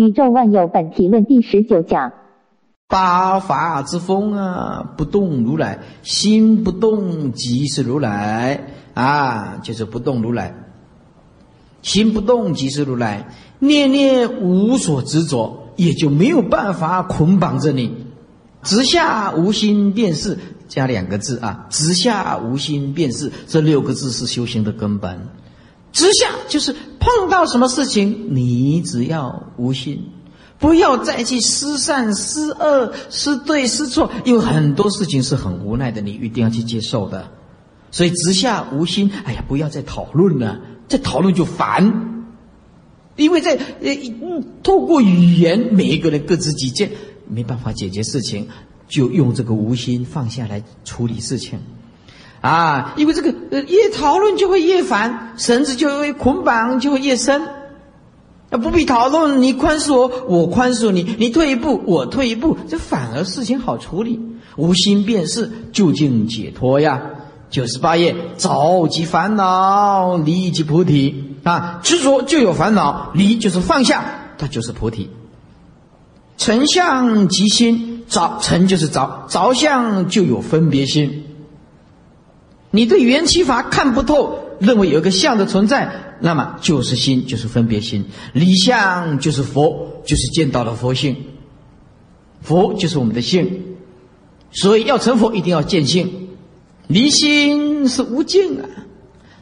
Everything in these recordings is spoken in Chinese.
宇宙万有本体论第十九讲。八法之风啊，不动如来心不动即是如来啊，就是不动如来。心不动即是如来，念念无所执着，也就没有办法捆绑着你。直下无心便是加两个字啊，直下无心便是这六个字是修行的根本。直下就是碰到什么事情，你只要无心。不要再去失善、失恶、失对、失错，因为很多事情是很无奈的，你一定要去接受的。所以直下无心，哎呀，不要再讨论了，再讨论就烦。因为在呃，透过语言，每一个人各执己见，没办法解决事情，就用这个无心放下来处理事情。啊，因为这个呃，越讨论就会越烦，绳子就会捆绑就会越深。那不必讨论，你宽恕我，我宽恕你，你退一步，我退一步，这反而事情好处理。无心便是究竟解脱呀。九十八页，着即烦恼，离即菩提啊。执着就有烦恼，离就是放下，它就是菩提。成相即心，着成就是着，着相就有分别心。你对缘起法看不透，认为有个相的存在。那么就是心，就是分别心；离相就是佛，就是见到了佛性。佛就是我们的性，所以要成佛一定要见性。离心是无尽啊，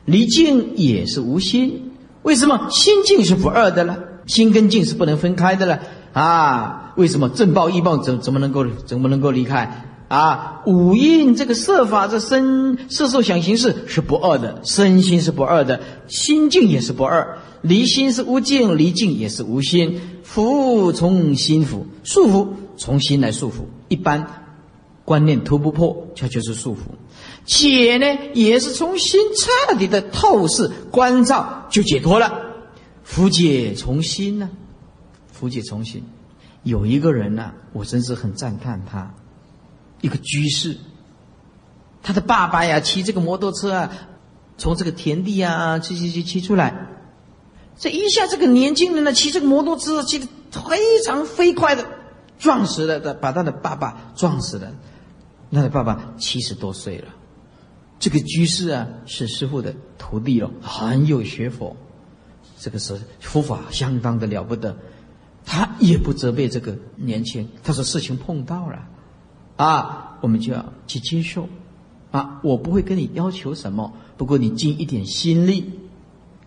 离境也是无心。为什么心境是不二的了？心跟境是不能分开的了啊？为什么正报异报怎怎么能够怎么能够离开？啊，五蕴这个色法这身色受想行识是不二的，身心是不二的，心境也是不二。离心是无境，离境也是无心。缚从心缚，束缚从心来束缚。一般观念突不破，它就是束缚。解呢，也是从心彻底的透视关照就解脱了。福解从心呢？福解从心。有一个人呢，我真是很赞叹他。一个居士，他的爸爸呀，骑这个摩托车啊，从这个田地啊，骑骑骑骑出来，这一下这个年轻人呢，骑这个摩托车骑的非常飞快的，撞死了的，把他的爸爸撞死了。他的爸爸七十多岁了，这个居士啊，是师傅的徒弟了，很有学佛，这个是佛法相当的了不得，他也不责备这个年轻，他说事情碰到了。啊，我们就要去接受，啊，我不会跟你要求什么，不过你尽一点心力，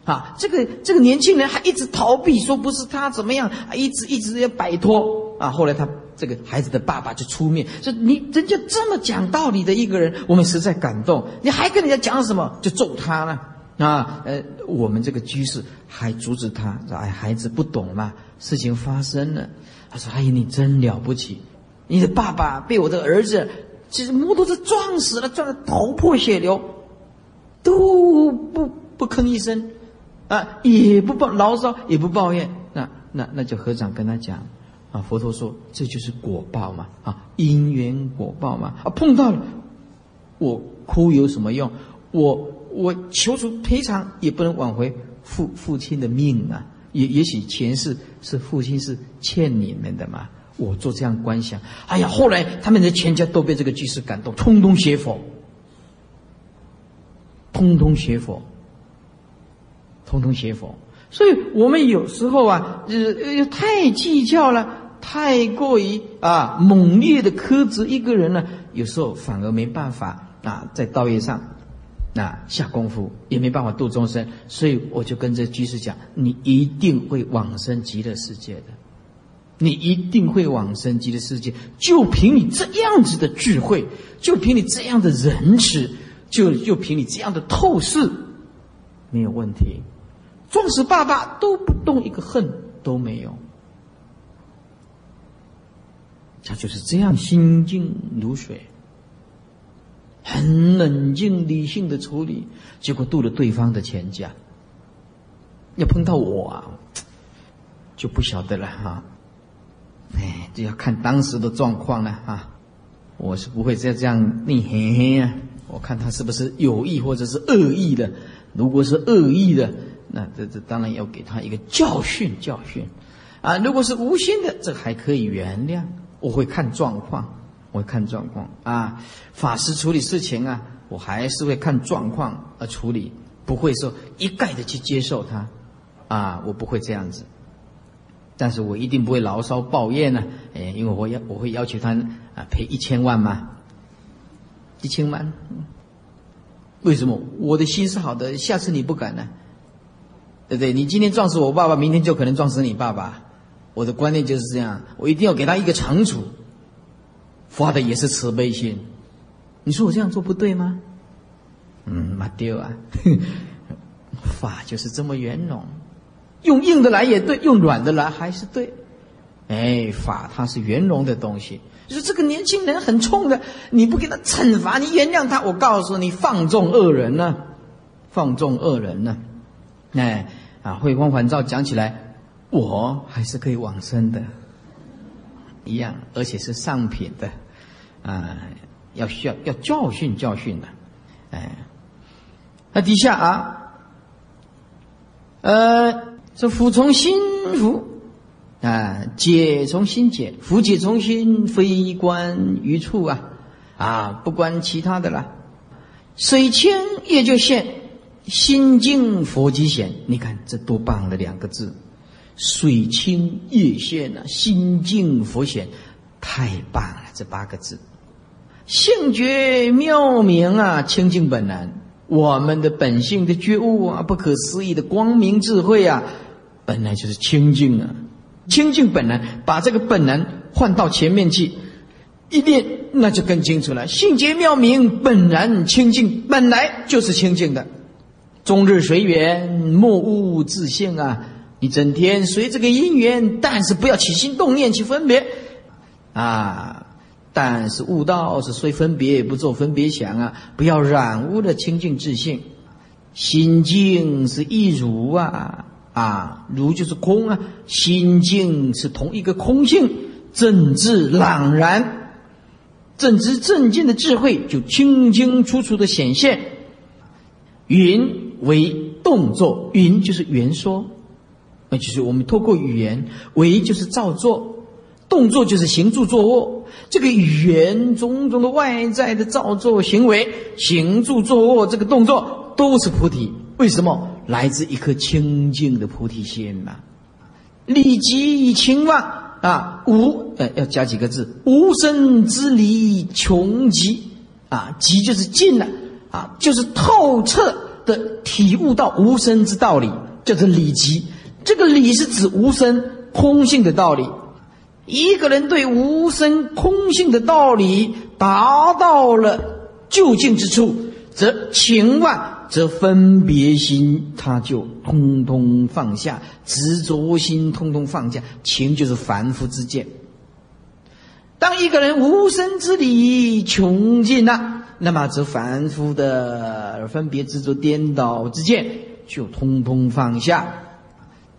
啊，这个这个年轻人还一直逃避，说不是他怎么样，一直一直要摆脱，啊，后来他这个孩子的爸爸就出面，说你人家这么讲道理的一个人，我们实在感动，你还跟人家讲什么，就揍他了，啊，呃，我们这个居士还阻止他，说哎，孩子不懂嘛，事情发生了，他说哎呀，你真了不起。你的爸爸被我的儿子，其实摩托车撞死了，撞得头破血流，都不不吭一声，啊，也不抱牢骚，也不抱怨。那那那就和尚跟他讲，啊，佛陀说这就是果报嘛，啊，因缘果报嘛，啊，碰到了，我哭有什么用？我我求出赔偿也不能挽回父父亲的命啊，也也许前世是父亲是欠你们的嘛。我做这样观想，哎呀，后来他们的全家都被这个居士感动，通通学佛，通通学佛，通通学佛。所以我们有时候啊，呃，太计较了，太过于啊猛烈的苛责一个人呢，有时候反而没办法啊，在道业上啊下功夫，也没办法度众生。所以我就跟这居士讲，你一定会往生极乐世界的。你一定会往生极乐世界，就凭你这样子的智慧，就凭你这样的仁慈，就就凭你这样的透视，没有问题。撞死爸爸都不动一个恨都没有，他就是这样心静如水，很冷静理性的处理，结果渡了对方的全家。要碰到我啊，就不晓得了哈。哎，就要看当时的状况了啊！我是不会再这样逆嘿嘿啊！我看他是不是有意或者是恶意的。如果是恶意的，那这这当然要给他一个教训教训啊，如果是无心的，这还可以原谅。我会看状况，我会看状况啊。法师处理事情啊，我还是会看状况而处理，不会说一概的去接受他，啊，我不会这样子。但是我一定不会牢骚抱怨呢，哎，因为我要我会要求他啊赔一千万嘛，一千万。为什么？我的心是好的，下次你不敢呢？对不对？你今天撞死我爸爸，明天就可能撞死你爸爸。我的观念就是这样，我一定要给他一个惩处。发的也是慈悲心，你说我这样做不对吗？嗯，马丢啊，法就是这么圆融，用硬的来也对，用软的来还是对。哎，法它是圆融的东西。就是这个年轻人很冲的，你不给他惩罚，你原谅他，我告诉你，放纵恶人呢，放纵恶人呢。哎，啊，慧光返照讲起来。我还是可以往生的，一样，而且是上品的，啊，要需要要教训教训的，哎，那底下啊，呃，这福从心福，啊，解从心解，福解从心，非关于处啊，啊，不关其他的了，水清也就现，心静佛即显，你看这多棒的两个字。水清也现呐，心静佛显，太棒了！这八个字，性觉妙明啊，清净本然，我们的本性的觉悟啊，不可思议的光明智慧啊，本来就是清净啊，清净本来，把这个本然换到前面去，一念那就更清楚了。性觉妙明，本然清净，本来就是清净的，终日随缘，莫误自性啊。你整天随这个因缘，但是不要起心动念去分别，啊！但是悟道是虽分别不做分别想啊，不要染污了清净自性，心静是一如啊啊，如就是空啊，心境是同一个空性，正智朗然，正知正见的智慧就清清楚楚的显现。云为动作，云就是圆说。那就是我们透过语言，为就是造作，动作就是行住坐卧。这个语言种种的外在的造作行为，行住坐卧这个动作都是菩提。为什么？来自一颗清净的菩提心呐。理即情望啊，无呃要加几个字，无生之理穷极啊，极就是尽了啊，就是透彻的体悟到无生之道理，叫做理极。这个理是指无生空性的道理。一个人对无生空性的道理达到了究竟之处，则情万，则分别心他就通通放下，执着心通通放下。情就是凡夫之见。当一个人无生之理穷尽了，那么则凡夫的分别执着颠倒之见就通通放下。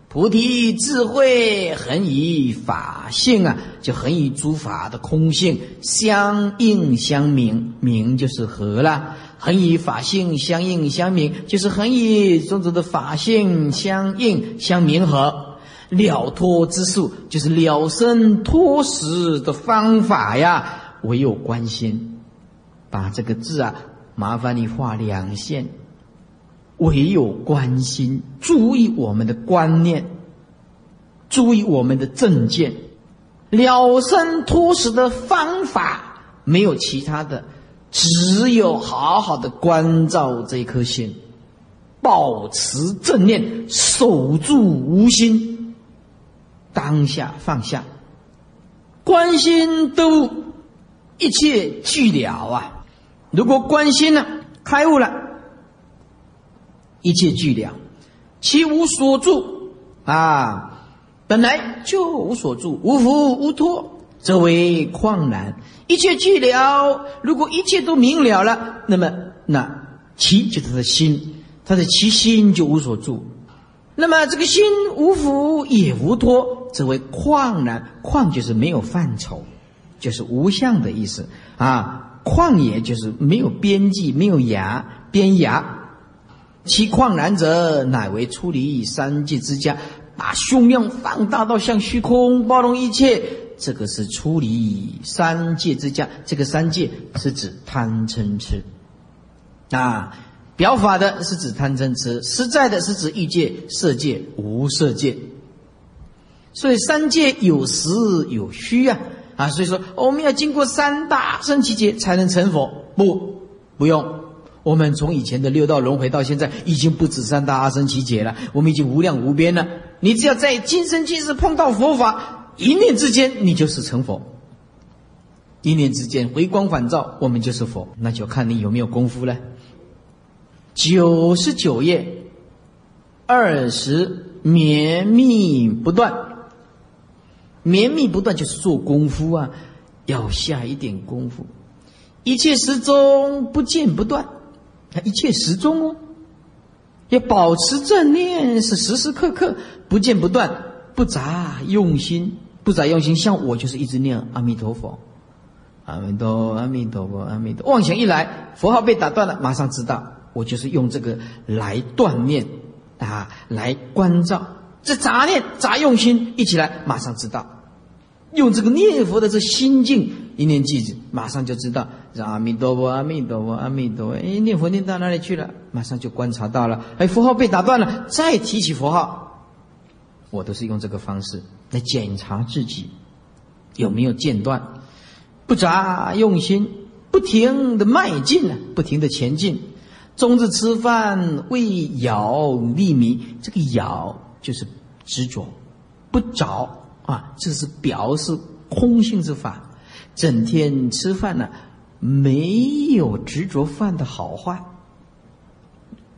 菩提智慧恒以法性啊，就恒以诸法的空性相应相明，明就是和了。恒以法性相应相明，就是恒以种种的法性相应相明和。了脱之术，就是了生脱死的方法呀。唯有关心，把这个字啊，麻烦你画两线。唯有关心，注意我们的观念，注意我们的正见，了生脱死的方法没有其他的，只有好好的关照这颗心，保持正念，守住无心，当下放下，关心都一切俱了啊！如果关心了，开悟了。一切俱了，其无所住啊！本来就无所住，无福无托，则为旷然。一切寂了，如果一切都明了了，那么那其就是他的心，他的其心就无所住。那么这个心无福也无托，则为旷然。旷就是没有范畴，就是无相的意思啊。旷也就是没有边际，没有涯边涯。其旷然者，乃为出离三界之家，把胸量放大到像虚空，包容一切。这个是出离三界之家。这个三界是指贪嗔痴啊，表法的是指贪嗔痴，实在的是指欲界、色界、无色界。所以三界有实有虚啊啊！所以说我们要经过三大圣七劫才能成佛，不不用。我们从以前的六道轮回到现在，已经不止三大阿僧祇劫了，我们已经无量无边了。你只要在今生今世碰到佛法。一念之间，你就是成佛；一念之间，回光返照，我们就是佛。那就看你有没有功夫了。九十九页，二十绵密不断，绵密不断就是做功夫啊，要下一点功夫。一切时钟不见不断，一切时钟哦，要保持正念，是时时刻刻不见不断。不杂用心，不杂用心，像我就是一直念阿弥陀佛，阿弥陀阿弥陀佛阿弥陀。妄想一来，佛号被打断了，马上知道，我就是用这个来锻炼啊，来关照这杂念、杂用心一起来，马上知道，用这个念佛的这心境一念记子，马上就知道这，阿弥陀佛阿弥陀佛阿弥陀佛。哎，念佛念到哪里去了？马上就观察到了，哎，佛号被打断了，再提起佛号。我都是用这个方式来检查自己有没有间断，不杂用心，不停的迈进啊，不停的前进。终日吃饭为咬利迷，这个咬就是执着，不着啊，这是表示空性之法。整天吃饭呢，没有执着饭的好坏。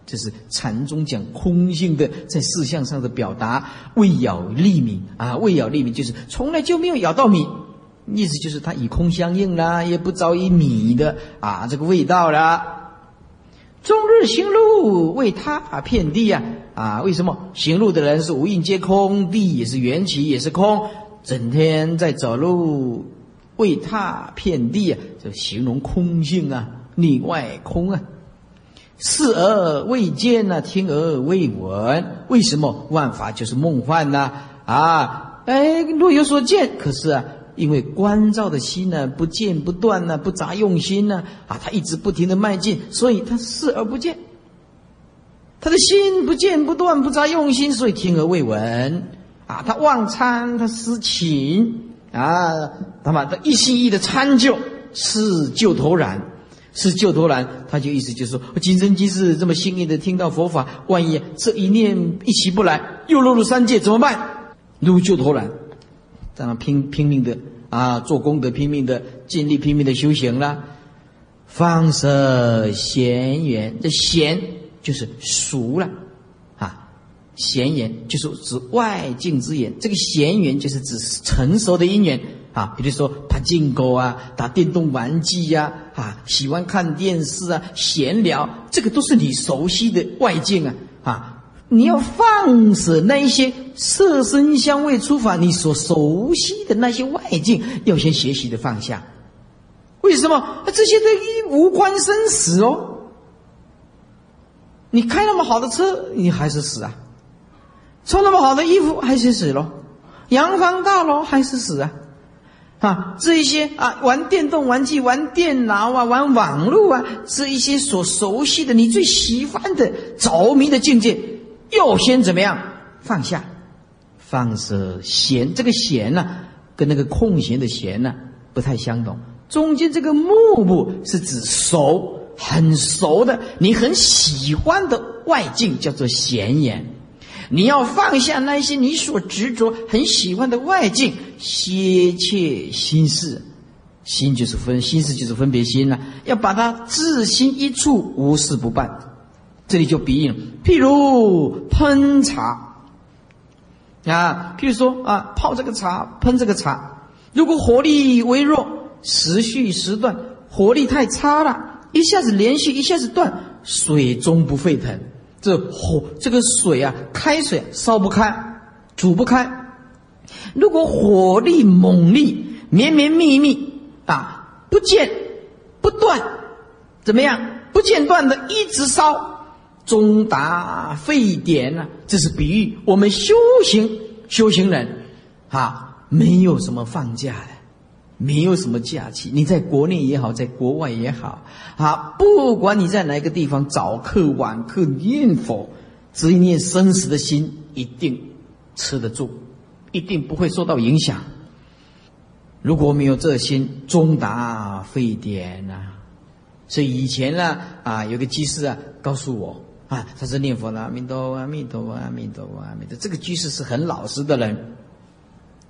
这是禅宗讲空性的在事项上的表达，未咬利米啊，未咬利米就是从来就没有咬到米，意思就是它以空相应啦，也不着于米的啊这个味道啦。终日行路为他遍地呀啊，为什么行路的人是无印皆空，地也是缘起也是空，整天在走路为他遍地啊，就形容空性啊，内外空啊。视而未见呐，听而未闻。为什么万法就是梦幻呢？啊，哎，若有所见，可是啊，因为观照的心呢，不见不断呢，不杂用心呢，啊，他一直不停的迈进，所以他视而不见。他的心不见不断，不杂用心，所以听而未闻。啊，他忘参，他思情，啊，他把他一心一意的参就，是旧头然。是救头难，他就意思就是说，今生今世这么幸运的听到佛法，万一这一念一起不来，又落入三界怎么办？如救头难，这样拼拼命的啊，做功德，拼命的尽力，拼命的修行啦。放射闲缘，这闲就是熟了啊，闲缘就是指外境之言，这个闲缘就是指成熟的因缘。啊，比如说爬进狗啊，打电动玩具呀，啊，喜欢看电视啊，闲聊，这个都是你熟悉的外境啊，啊，你要放舍那一些色身香味触法，你所熟悉的那些外境，要先学习的放下。为什么？这些都无关生死哦。你开那么好的车，你还是死啊；穿那么好的衣服，还是死咯；洋房大楼，还是死啊。啊，这一些啊，玩电动玩具、玩电脑啊、玩网络啊，这一些所熟悉的、你最喜欢的、着迷的境界，要先怎么样放下？放舍闲，这个闲呢，跟那个空闲的闲呢不太相同。中间这个木木是指熟，很熟的，你很喜欢的外境，叫做闲言。你要放下那些你所执着、很喜欢的外境，歇切心事，心就是分，心事就是分别心了。要把它自心一处，无事不办。这里就比喻了，譬如喷茶啊，譬如说啊，泡这个茶，喷这个茶，如果火力微弱，时续时断，火力太差了，一下子连续，一下子断，水终不沸腾。这火，这个水啊，开水烧不开，煮不开。如果火力猛烈，绵绵密密啊，不间不断，怎么样？不间断的一直烧，终达沸点呢？这是比喻我们修行修行人，啊，没有什么放假的，没有什么假期。你在国内也好，在国外也好，啊，不管你在哪个地方，早课晚课念佛，只一念生死的心，一定吃得住，一定不会受到影响。如果没有这心，终达沸点呐。所以以前呢，啊，有个居士啊，告诉我。啊，他是念佛的，阿弥陀佛，阿弥陀佛，阿弥陀佛，阿弥陀。这个居士是很老实的人，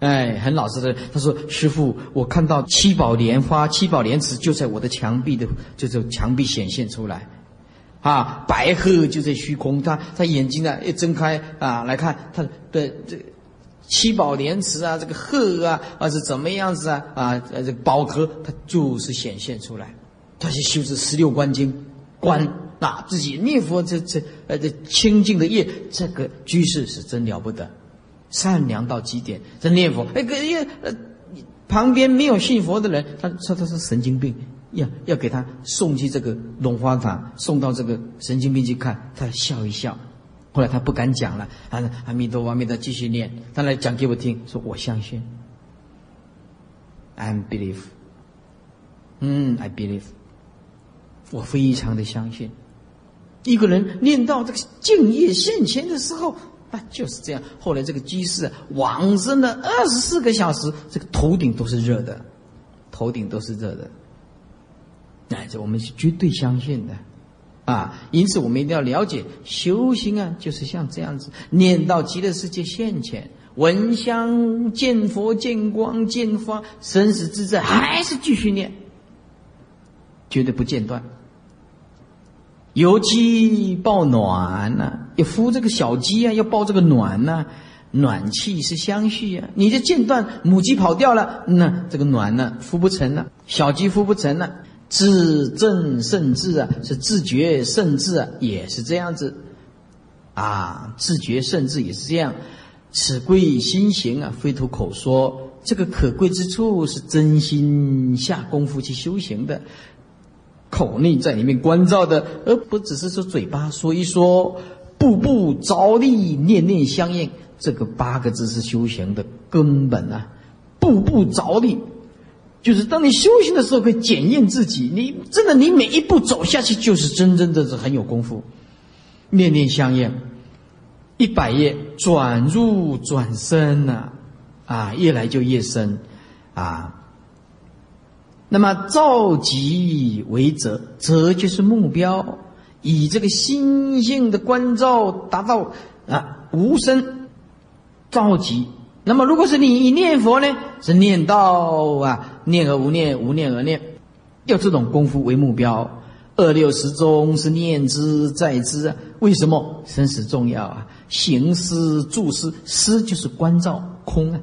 哎，很老实的。他说：“师傅，我看到七宝莲花、七宝莲池就在我的墙壁的，就是墙壁显现出来，啊，白鹤就在虚空。他他眼睛呢一睁开啊，来看他的这七宝莲池啊，这个鹤啊啊是怎么样子啊啊，这个宝壳它就是显现出来。他去修持十六观经观。”啊，自己念佛，这这呃，这清净的业，这个居士是真了不得，善良到极点。这念佛，哎，个因为呃，旁边没有信佛的人，他说他是神经病，要要给他送去这个龙花塔，送到这个神经病去看，他笑一笑。后来他不敢讲了，啊，阿弥陀佛，阿弥陀，继续念。他来讲给我听，说我相信，I believe，嗯，I believe，我非常的相信。一个人念到这个敬业现前的时候，啊，就是这样。后来这个居士往生了二十四个小时，这个头顶都是热的，头顶都是热的。哎，这我们是绝对相信的，啊，因此我们一定要了解修行啊，就是像这样子，念到极乐世界现前，闻香见佛见光见花，生死自在，还是继续念，绝对不间断。油鸡抱暖呐，要孵这个小鸡啊，要抱这个暖呐，暖气是相续啊。你这间断，母鸡跑掉了，那这个暖呢，孵不成了，小鸡孵不成了。自正甚至啊，是自觉甚至啊，也是这样子啊，自觉甚至也是这样。此贵心行啊，非徒口说。这个可贵之处是真心下功夫去修行的。口内在里面关照的，而不只是说嘴巴说一说，步步着力，念念相应。这个八个字是修行的根本啊！步步着力，就是当你修行的时候，可以检验自己。你真的，你每一步走下去，就是真真的是很有功夫。念念相应，一百页转入转深呐，啊，越来就越深，啊。那么召集为则，则就是目标，以这个心性的关照达到啊无声召集。那么如果是你念佛呢，是念到啊念而无念，无念而念，要这种功夫为目标。二六十中是念之在之啊，为什么生死重要啊？行思住思，思就是关照空啊。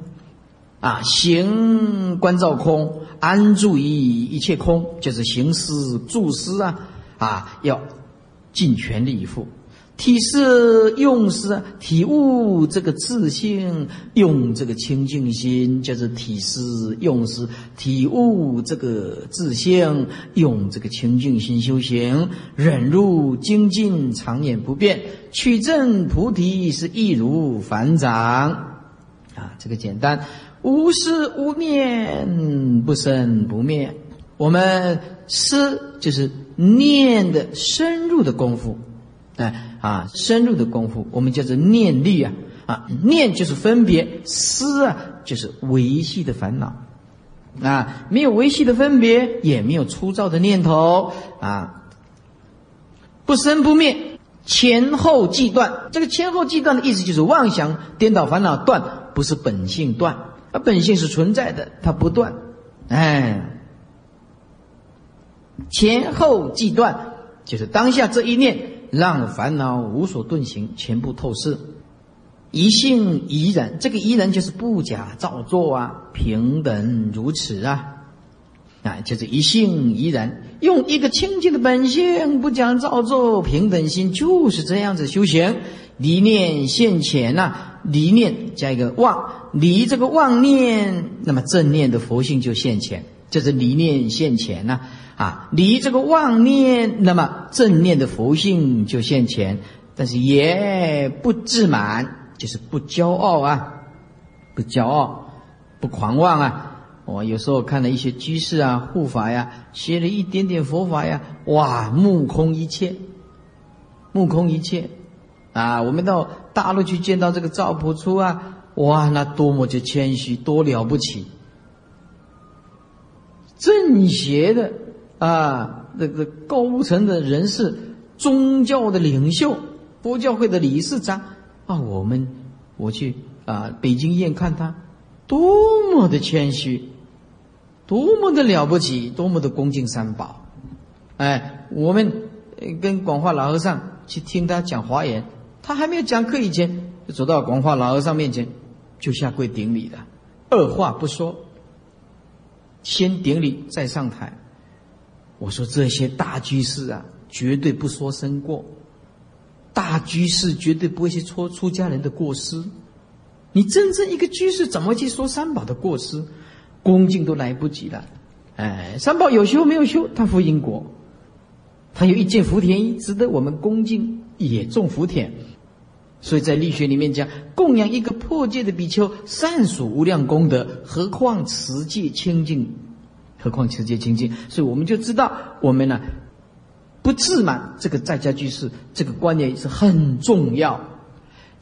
啊，行观照空，安住于一切空，就是行思住思啊！啊，要尽全力以赴，体示用思，体悟这个自性，用这个清净心，就是体示用思，体悟这个自性，用这个清净心修行，忍辱精进，常念不变，取证菩提是易如反掌啊！这个简单。无思无念，不生不灭。我们思就是念的深入的功夫，哎啊，深入的功夫，我们叫做念力啊啊，念就是分别，思啊就是维系的烦恼啊，没有维系的分别，也没有粗糙的念头啊，不生不灭，前后即断。这个前后即断的意思就是妄想颠倒烦恼断，不是本性断。它本性是存在的，它不断，哎，前后即断，就是当下这一念，让烦恼无所遁形，全部透视，一性怡然。这个怡然就是不假造作啊，平等如此啊，啊，就是一性怡然，用一个清净的本性，不假造作，平等心，就是这样子修行。离念现前呐，离念加一个妄，离这个妄念，那么正念的佛性就现前。就是离念现前呐，啊，离这个妄念，那么正念的佛性就现前，但是也不自满，就是不骄傲啊，不骄傲，不狂妄啊。我有时候看了一些居士啊、护法呀，学了一点点佛法呀，哇，目空一切，目空一切，啊，我们到大陆去见到这个赵朴初啊，哇，那多么就谦虚，多了不起！正邪的啊，那个高层的人士，宗教的领袖，佛教会的理事长啊，我们我去啊北京宴看他，多么的谦虚。多么的了不起，多么的恭敬三宝，哎，我们跟广化老和尚去听他讲华严，他还没有讲课以前，就走到广化老和尚面前，就下跪顶礼了，二话不说，先顶礼再上台。我说这些大居士啊，绝对不说生过，大居士绝对不会去说出家人的过失，你真正一个居士怎么去说三宝的过失？恭敬都来不及了，哎，三宝有修没有修，他负因果，他有一件福田衣，值得我们恭敬，也种福田。所以在力学里面讲，供养一个破戒的比丘，善属无量功德，何况持戒清净，何况持戒清净。所以我们就知道，我们呢不自满，这个在家居士这个观念是很重要。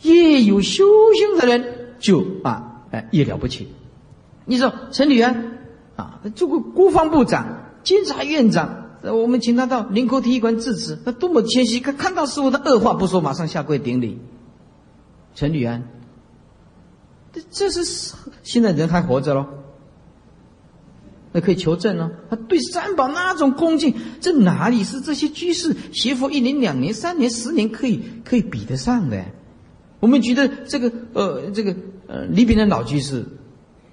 越有修行的人，就啊，哎，越了不起。你说陈履安啊，做过国防部长、监察院长，我们请他到林口体育馆致辞，他多么谦虚，他看到师傅他二话不说，马上下跪顶礼。陈履安，这这是现在人还活着喽？那可以求证哦。他对三宝那种恭敬，这哪里是这些居士学佛一年、两年、三年、十年可以可以比得上的？我们觉得这个呃，这个呃，李炳南老居士。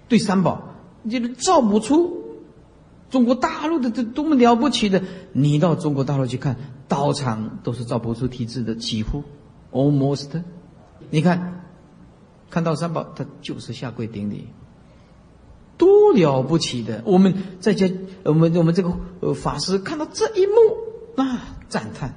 对三宝，就是造不出中国大陆的这多么了不起的。你到中国大陆去看，道场都是造不出体制的，几乎 almost。你看，看到三宝，他就是下跪顶礼，多了不起的。我们在家，我们我们这个呃法师看到这一幕啊，赞叹，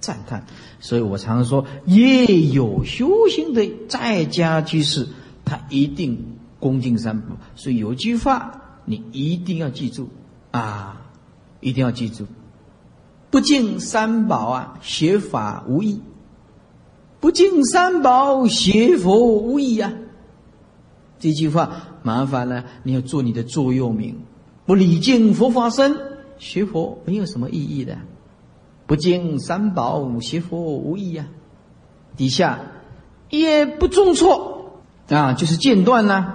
赞叹。所以我常说，也有修行的在家居士，他一定。恭敬三宝，所以有句话你一定要记住啊，一定要记住：不敬三宝啊，学法无益；不敬三宝，学佛无益呀。这句话麻烦了，你要做你的座右铭。不礼敬佛法僧，学佛没有什么意义的；不敬三宝，学佛无益呀。底下也不重错啊，就是间断呢。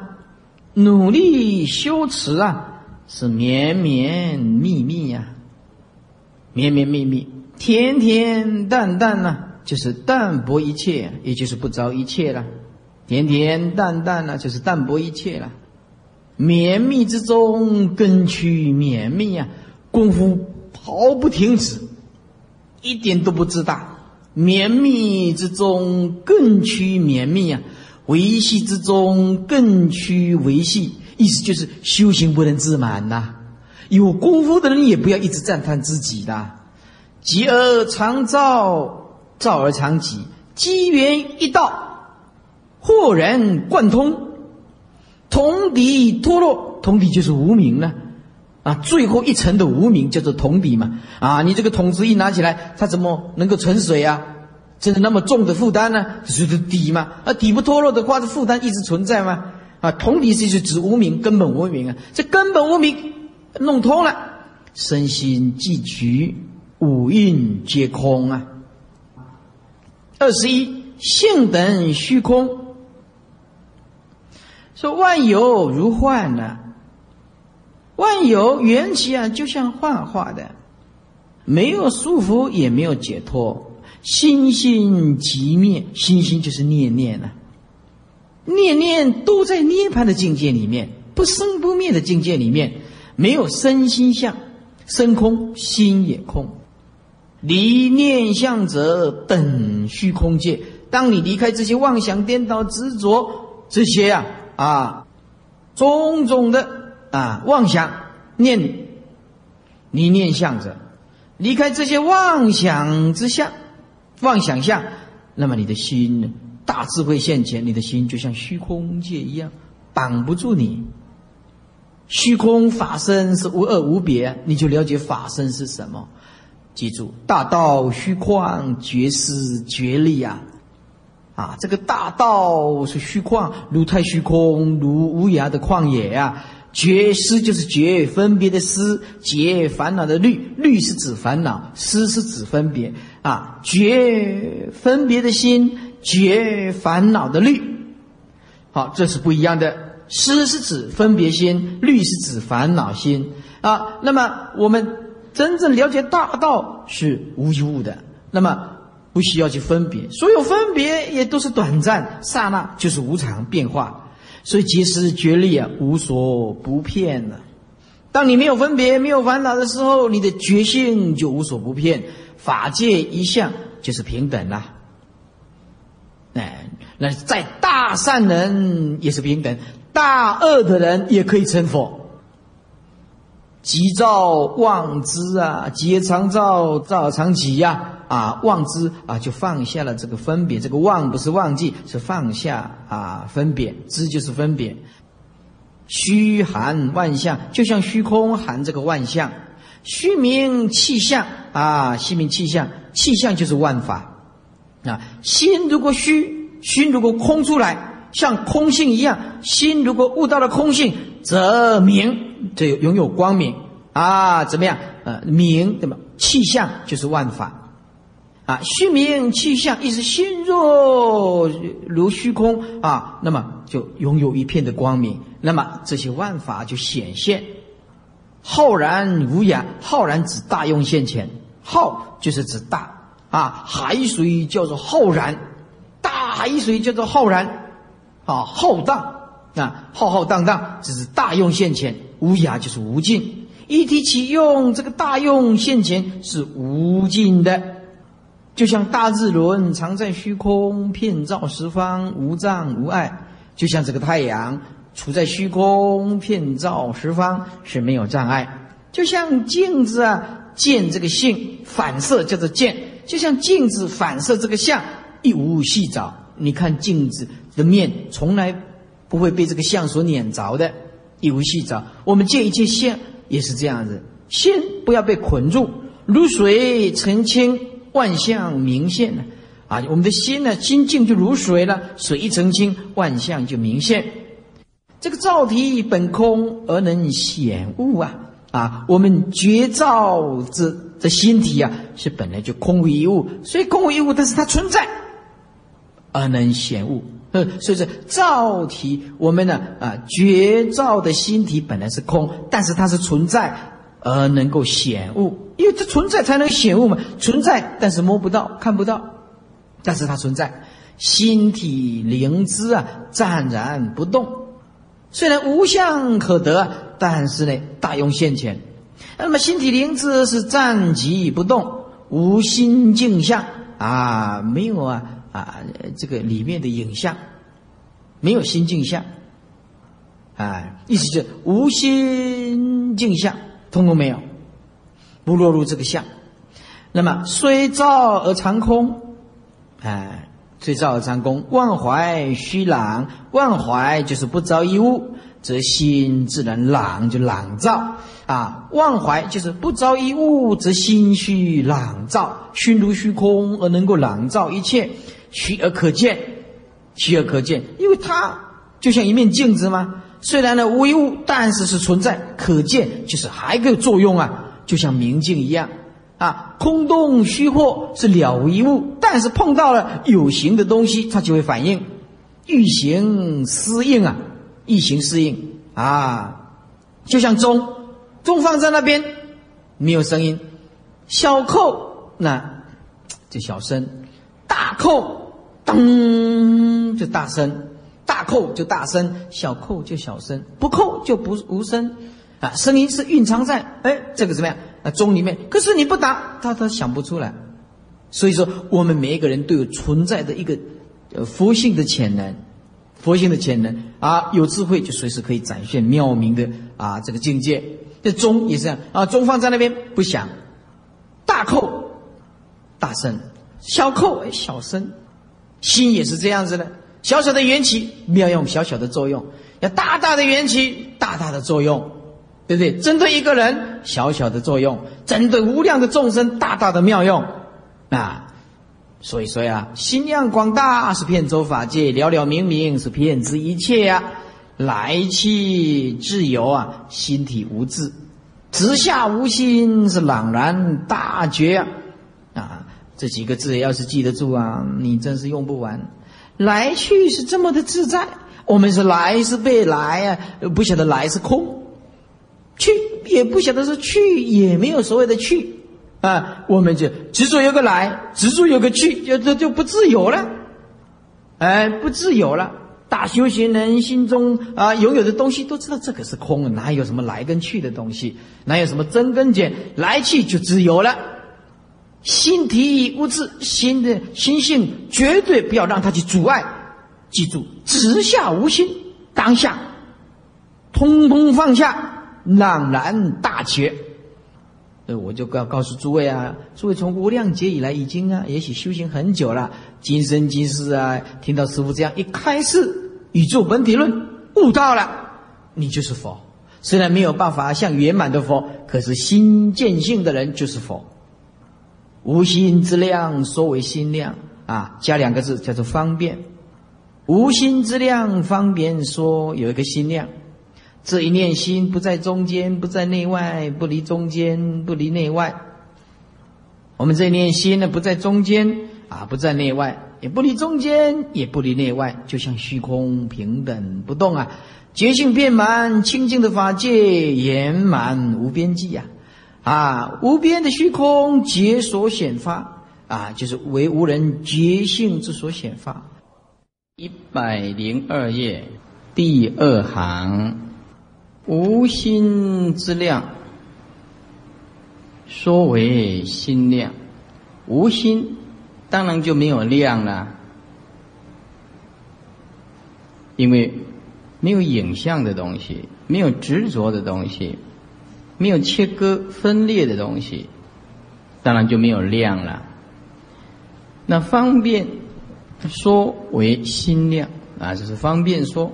努力修持啊，是绵绵密密呀，绵绵密密，甜甜淡淡呐，就是淡泊一切，也就是不着一切了。恬恬淡淡呢，就是淡泊一切了。绵密之中，根区绵密呀，功夫毫不停止，一点都不自大。绵密之中，更趋绵密呀。维系之中更趋维系，意思就是修行不能自满呐。有功夫的人也不要一直赞叹自己的。急而常照，照而常己，机缘一到，豁然贯通，同底脱落，同底就是无名了啊。最后一层的无名叫做同底嘛啊。你这个桶子一拿起来，它怎么能够存水啊？真的那么重的负担呢？是底嘛？啊，底不脱落的话，这负担一直存在吗？啊，同底是指无名，根本无名啊。这根本无名弄通了，身心既局，五蕴皆空啊。二十一，性等虚空，说万有如幻呢，万有缘起啊，就像幻化的，没有束缚，也没有解脱。心心即灭，心心就是念念呐，念念都在涅槃的境界里面，不生不灭的境界里面，没有身心相，身空心也空，离念相者等虚空界。当你离开这些妄想颠倒执着这些啊啊种种的啊妄想，念，你念想着，离开这些妄想之相，妄想下，那么你的心？大智慧现前，你的心就像虚空界一样，绑不住你。虚空法身是无二无别，你就了解法身是什么。记住，大道虚旷，绝思绝力啊！啊，这个大道是虚旷，如太虚空，如无涯的旷野呀。绝思就是绝分别的思，绝烦恼的虑，虑是指烦恼，思是指分别啊。绝分别的心，绝烦恼的虑。好，这是不一样的。思是指分别心，虑是指烦恼心啊。那么我们真正了解大道是无一物的，那么不需要去分别，所有分别也都是短暂，刹那就是无常变化。所以即时觉力啊，无所不骗了。当你没有分别、没有烦恼的时候，你的觉性就无所不骗。法界一向就是平等啦。哎，那在大善人也是平等，大恶的人也可以成佛。急躁妄知啊，劫常躁，躁常急呀。啊，妄知啊，就放下了这个分别。这个忘不是忘记，是放下啊，分别知就是分别。虚含万象，就像虚空含这个万象。虚名气象啊，虚名气象，气象就是万法啊。心如果虚，心如果空出来，像空性一样。心如果悟到了空性，则明，这拥有光明啊。怎么样？呃，明对吧？气象就是万法。啊，虚名气象，意思心若如虚空啊，那么就拥有一片的光明，那么这些万法就显现，浩然无涯。浩然指大用现前，浩就是指大啊，海水叫做浩然，大海水叫做浩然，啊，浩荡啊，浩浩荡荡，这是大用现前，无涯就是无尽，一提起用，这个大用现前是无尽的。就像大日轮常在虚空，遍照十方，无障无碍；就像这个太阳处在虚空，遍照十方是没有障碍。就像镜子啊，见这个性反射叫做见；就像镜子反射这个相，一无细找。你看镜子的面，从来不会被这个相所碾着的，一无细藻。我们见一切相也是这样子，心不要被捆住，如水澄清。万象明现呢，啊，我们的心呢，心静就如水了，水一澄清，万象就明现。这个造体本空而能显物啊，啊，我们觉造之的心体啊，是本来就空无一物，所以空无一物，但是它存在而能显物。呃，所以说造体，我们呢，啊，觉造的心体本来是空，但是它是存在。而能够显物，因为它存在才能显物嘛。存在，但是摸不到、看不到，但是它存在。心体灵知啊，湛然不动。虽然无相可得，但是呢，大用现前。那么心体灵知是暂即不动，无心镜像啊，没有啊啊，这个里面的影像，没有心镜像。啊，意思就是无心镜像。通通没有，不落入这个相。那么虽照而常空，哎，虽照而常空，万怀虚朗。万怀就是不着一物，则心自然朗，就朗照啊。万怀就是不着一物，则心虚朗照，虚如虚空而能够朗照一切，虚而可见，虚而可见，因为它就像一面镜子嘛？虽然呢无一物，但是是存在可见，就是还可以作用啊，就像明镜一样啊。空洞虚惑是了无一物，但是碰到了有形的东西，它就会反应，欲形思应啊，欲形适应啊。就像钟，钟放在那边没有声音，小扣那就小声，大扣噔就大声。大扣就大声，小扣就小声，不扣就不无声，啊，声音是蕴藏在哎这个怎么样啊钟里面？可是你不打，他他想不出来。所以说，我们每一个人都有存在的一个呃佛性的潜能，佛性的潜能啊，有智慧就随时可以展现妙明的啊这个境界。这钟也是这样啊，钟放在那边不响，大扣大声，小扣小声，心也是这样子的，小小的缘起妙用小小的作用，要大大的缘起大大的作用，对不对？针对一个人小小的作用，针对无量的众生大大的妙用啊。所以说呀，心量广大是遍周法界，了了明明是遍知一切呀。来去自由啊，心体无滞，直下无心是朗然大觉啊！这几个字要是记得住啊，你真是用不完。来去是这么的自在，我们是来是被来啊，不晓得来是空，去也不晓得是去，也没有所谓的去啊，我们就执着有个来，执着有个去，就就就不自由了，哎，不自由了。大修行人心中啊，拥有的东西都知道这个是空，哪有什么来跟去的东西？哪有什么增跟减？来去就自由了。心体无滞，心的心性绝对不要让它去阻碍。记住，直下无心，当下通通放下，朗然大觉。呃，我就告告诉诸位啊，诸位从无量劫以来，已经啊，也许修行很久了，今生今世啊，听到师傅这样一开示宇宙本体论，悟到了，你就是佛。虽然没有办法像圆满的佛，可是心见性的人就是佛。无心之量说为心量啊，加两个字叫做方便。无心之量方便说有一个心量。这一念心不在中间，不在内外，不离中间，不离内外。我们这一念心呢，不在中间啊，不在内外，也不离中间，也不离内外，就像虚空平等不动啊。觉性遍满，清净的法界圆满无边际呀！啊，啊无边的虚空皆所显发啊，就是为无人觉性之所显发。一百零二页第二行。无心之量，说为心量。无心，当然就没有量了，因为没有影像的东西，没有执着的东西，没有切割分裂的东西，当然就没有量了。那方便说为心量啊，就是方便说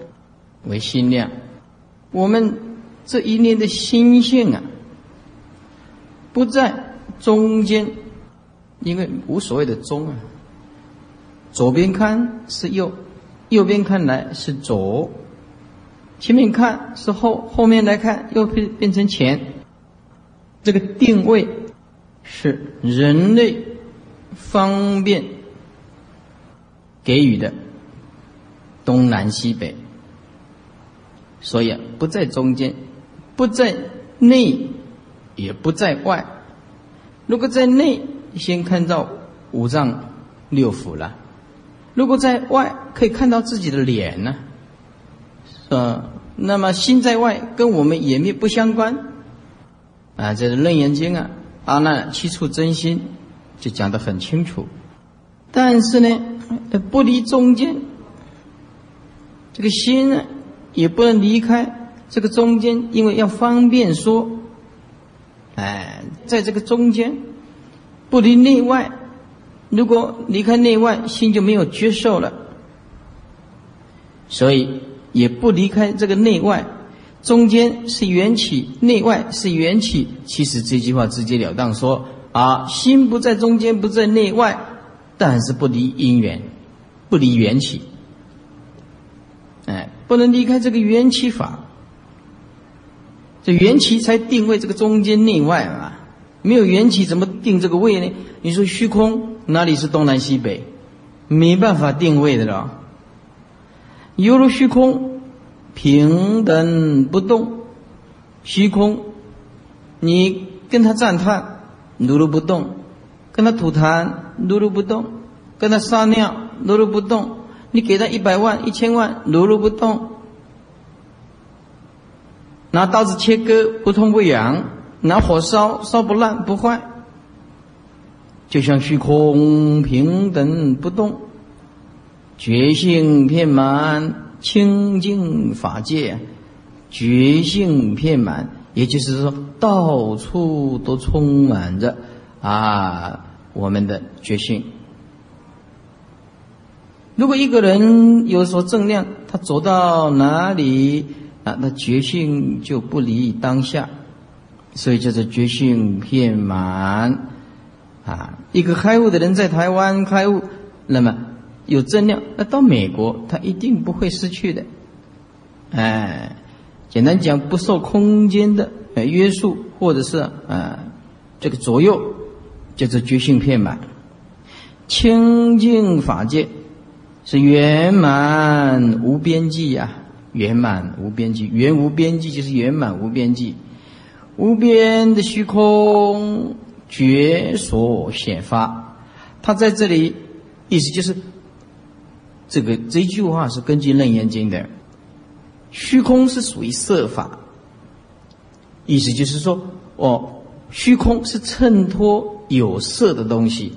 为心量。我们这一念的心性啊，不在中间，因为无所谓的中啊。左边看是右，右边看来是左，前面看是后，后面来看又变变成前。这个定位是人类方便给予的东南西北。所以不在中间，不在内，也不在外。如果在内，先看到五脏六腑了；如果在外，可以看到自己的脸呢。呃，那么心在外，跟我们眼灭不相关。啊，这是《楞严经》啊，阿难七处真心就讲得很清楚。但是呢，不离中间，这个心呢？也不能离开这个中间，因为要方便说，哎，在这个中间不离内外。如果离开内外，心就没有接受了。所以也不离开这个内外，中间是缘起，内外是缘起。其实这句话直截了当说啊，心不在中间，不在内外，但是不离因缘，不离缘起。哎，不能离开这个缘起法，这缘起才定位这个中间内外嘛。没有缘起怎么定这个位呢？你说虚空哪里是东南西北？没办法定位的了。犹如虚空平等不动，虚空。你跟他赞叹，如如不动；跟他吐痰，如如不动；跟他撒尿，如如不动。你给他一百万、一千万，如如不动；拿刀子切割，不痛不痒；拿火烧，烧不烂不坏。就像虚空平等不动，觉性遍满清净法界，觉性遍满也就是说，到处都充满着啊我们的觉性。如果一个人有所正量，他走到哪里啊，那觉性就不离当下，所以叫做觉性遍满啊。一个开悟的人在台湾开悟，那么有增量，那到美国他一定不会失去的。哎，简单讲，不受空间的呃约束，或者是啊这个左右，叫做觉性遍满，清净法界。是圆满无边际呀，圆满无边际，圆无边际就是圆满无边际，无边的虚空觉所显发。他在这里意思就是，这个这句话是根据《楞严经》的，虚空是属于色法，意思就是说，哦，虚空是衬托有色的东西，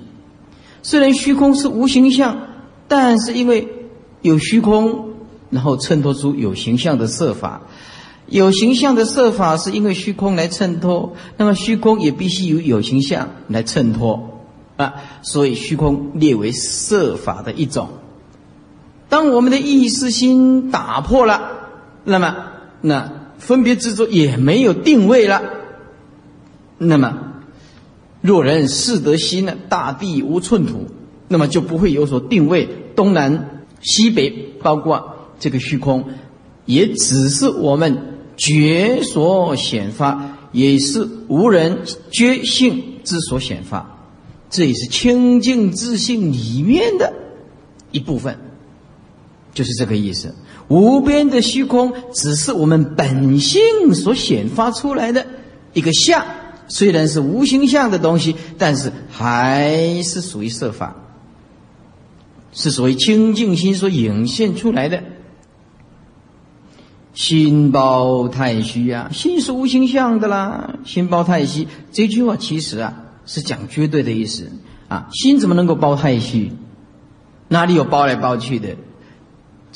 虽然虚空是无形象。但是因为有虚空，然后衬托出有形象的色法，有形象的色法是因为虚空来衬托，那么虚空也必须有有形象来衬托啊，所以虚空列为色法的一种。当我们的意识心打破了，那么那分别执着也没有定位了，那么若人识得心呢，大地无寸土。那么就不会有所定位，东南西北，包括这个虚空，也只是我们觉所显发，也是无人觉性之所显发，这也是清净自性里面的一部分，就是这个意思。无边的虚空，只是我们本性所显发出来的一个相，虽然是无形象的东西，但是还是属于色法。是属于清净心所涌现出来的，心包太虚啊，心是无形象的啦。心包太虚这句话其实啊是讲绝对的意思啊，心怎么能够包太虚？哪里有包来包去的？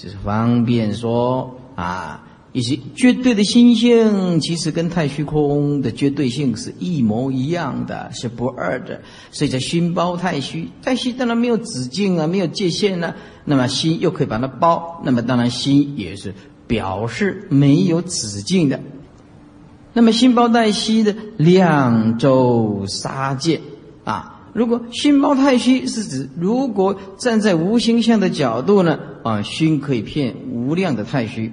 就是方便说啊。以及绝对的心性，其实跟太虚空的绝对性是一模一样的，是不二的。所以叫心包太虚，太虚当然没有止境啊，没有界限呢。那么心又可以把它包，那么当然心也是表示没有止境的。那么心包太虚的两周杀戒啊，如果心包太虚是指，如果站在无形象的角度呢，啊，心可以骗无量的太虚。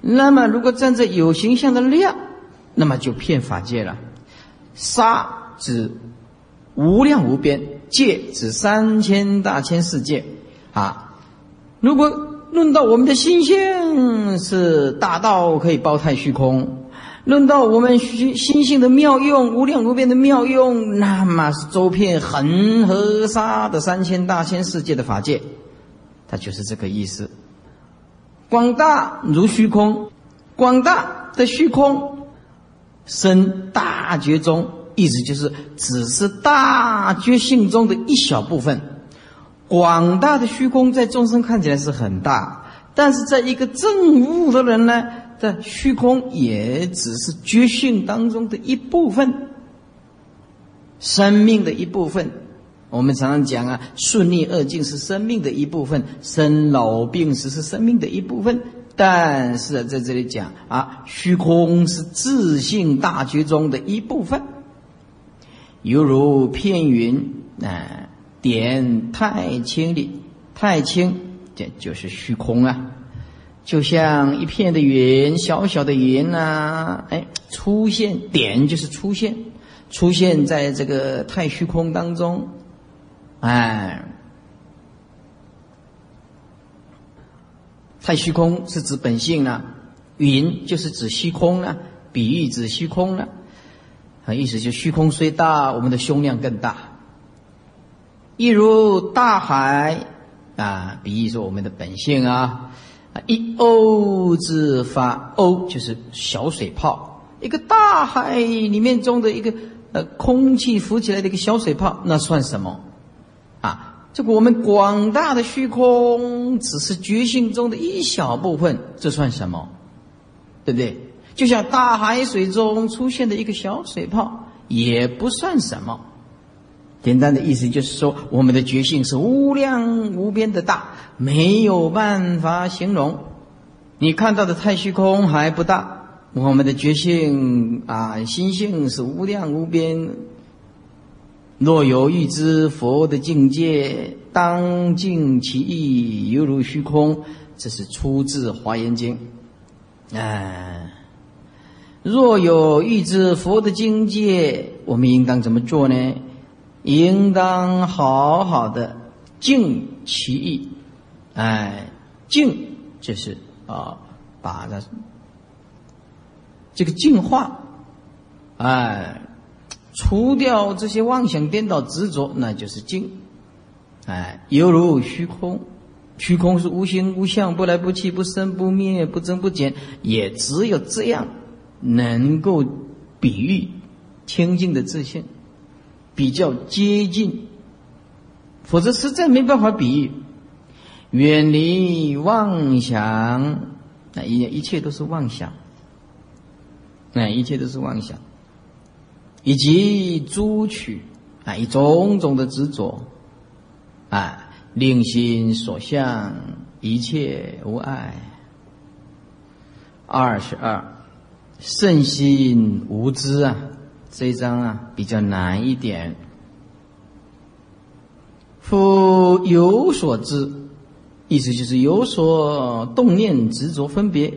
那么，如果站在有形象的量，那么就骗法界了。沙指无量无边，界指三千大千世界。啊，如果论到我们的心性是大道可以包太虚空，论到我们心心性的妙用无量无边的妙用，那么是周遍恒河沙的三千大千世界的法界，它就是这个意思。广大如虚空，广大的虚空生大觉中，意思就是只是大觉性中的一小部分。广大的虚空在众生看起来是很大，但是在一个正悟的人呢，但虚空也只是觉性当中的一部分，生命的一部分。我们常常讲啊，顺逆二境是生命的一部分，生老病死是生命的一部分。但是在这里讲啊，虚空是自性大觉中的一部分，犹如片云啊，点太清里，太清这就是虚空啊，就像一片的云，小小的云呐，哎，出现点就是出现，出现在这个太虚空当中。哎，太虚空是指本性啊，云就是指虚空啊，比喻指虚空呢，啊，意思就虚空虽大，我们的胸量更大。一如大海啊，比喻说我们的本性啊，啊，一欧之发，欧就是小水泡，一个大海里面中的一个呃空气浮起来的一个小水泡，那算什么？啊，这个我们广大的虚空只是觉性中的一小部分，这算什么？对不对？就像大海水中出现的一个小水泡，也不算什么。简单的意思就是说，我们的觉性是无量无边的大，没有办法形容。你看到的太虚空还不大，我们的觉性啊，心性是无量无边。若有欲知佛的境界，当尽其意，犹如虚空。这是出自《华严经》。哎，若有欲知佛的境界，我们应当怎么做呢？应当好好的静其意。哎，静就是啊，把它这个净化，哎。除掉这些妄想颠倒执着，那就是静。哎，犹如虚空，虚空是无形无相，不来不去，不生不灭，不增不减，也只有这样能够比喻清净的自信，比较接近，否则实在没办法比喻。远离妄想，那一一切都是妄想，那一切都是妄想。以及诸取啊，以种种的执着啊，令心所向，一切无碍。二十二，圣心无知啊，这一章啊比较难一点。夫有所知，意思就是有所动念执着分别，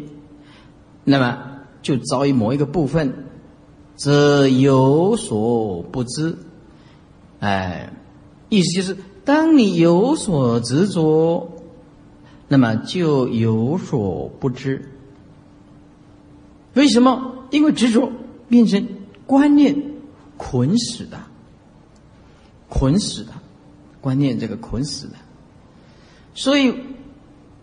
那么就遭遇某一个部分。则有所不知，哎，意思就是，当你有所执着，那么就有所不知。为什么？因为执着变成观念捆死的，捆死的观念，这个捆死的。所以，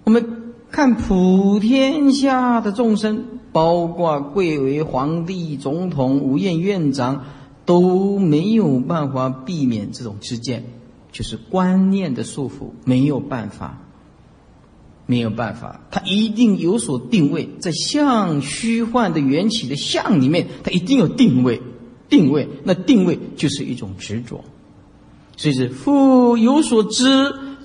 我们看普天下的众生。包括贵为皇帝、总统、五院院长，都没有办法避免这种之见，就是观念的束缚，没有办法，没有办法，他一定有所定位，在相虚幻的缘起的相里面，他一定有定位，定位，那定位就是一种执着，所以是复有所知，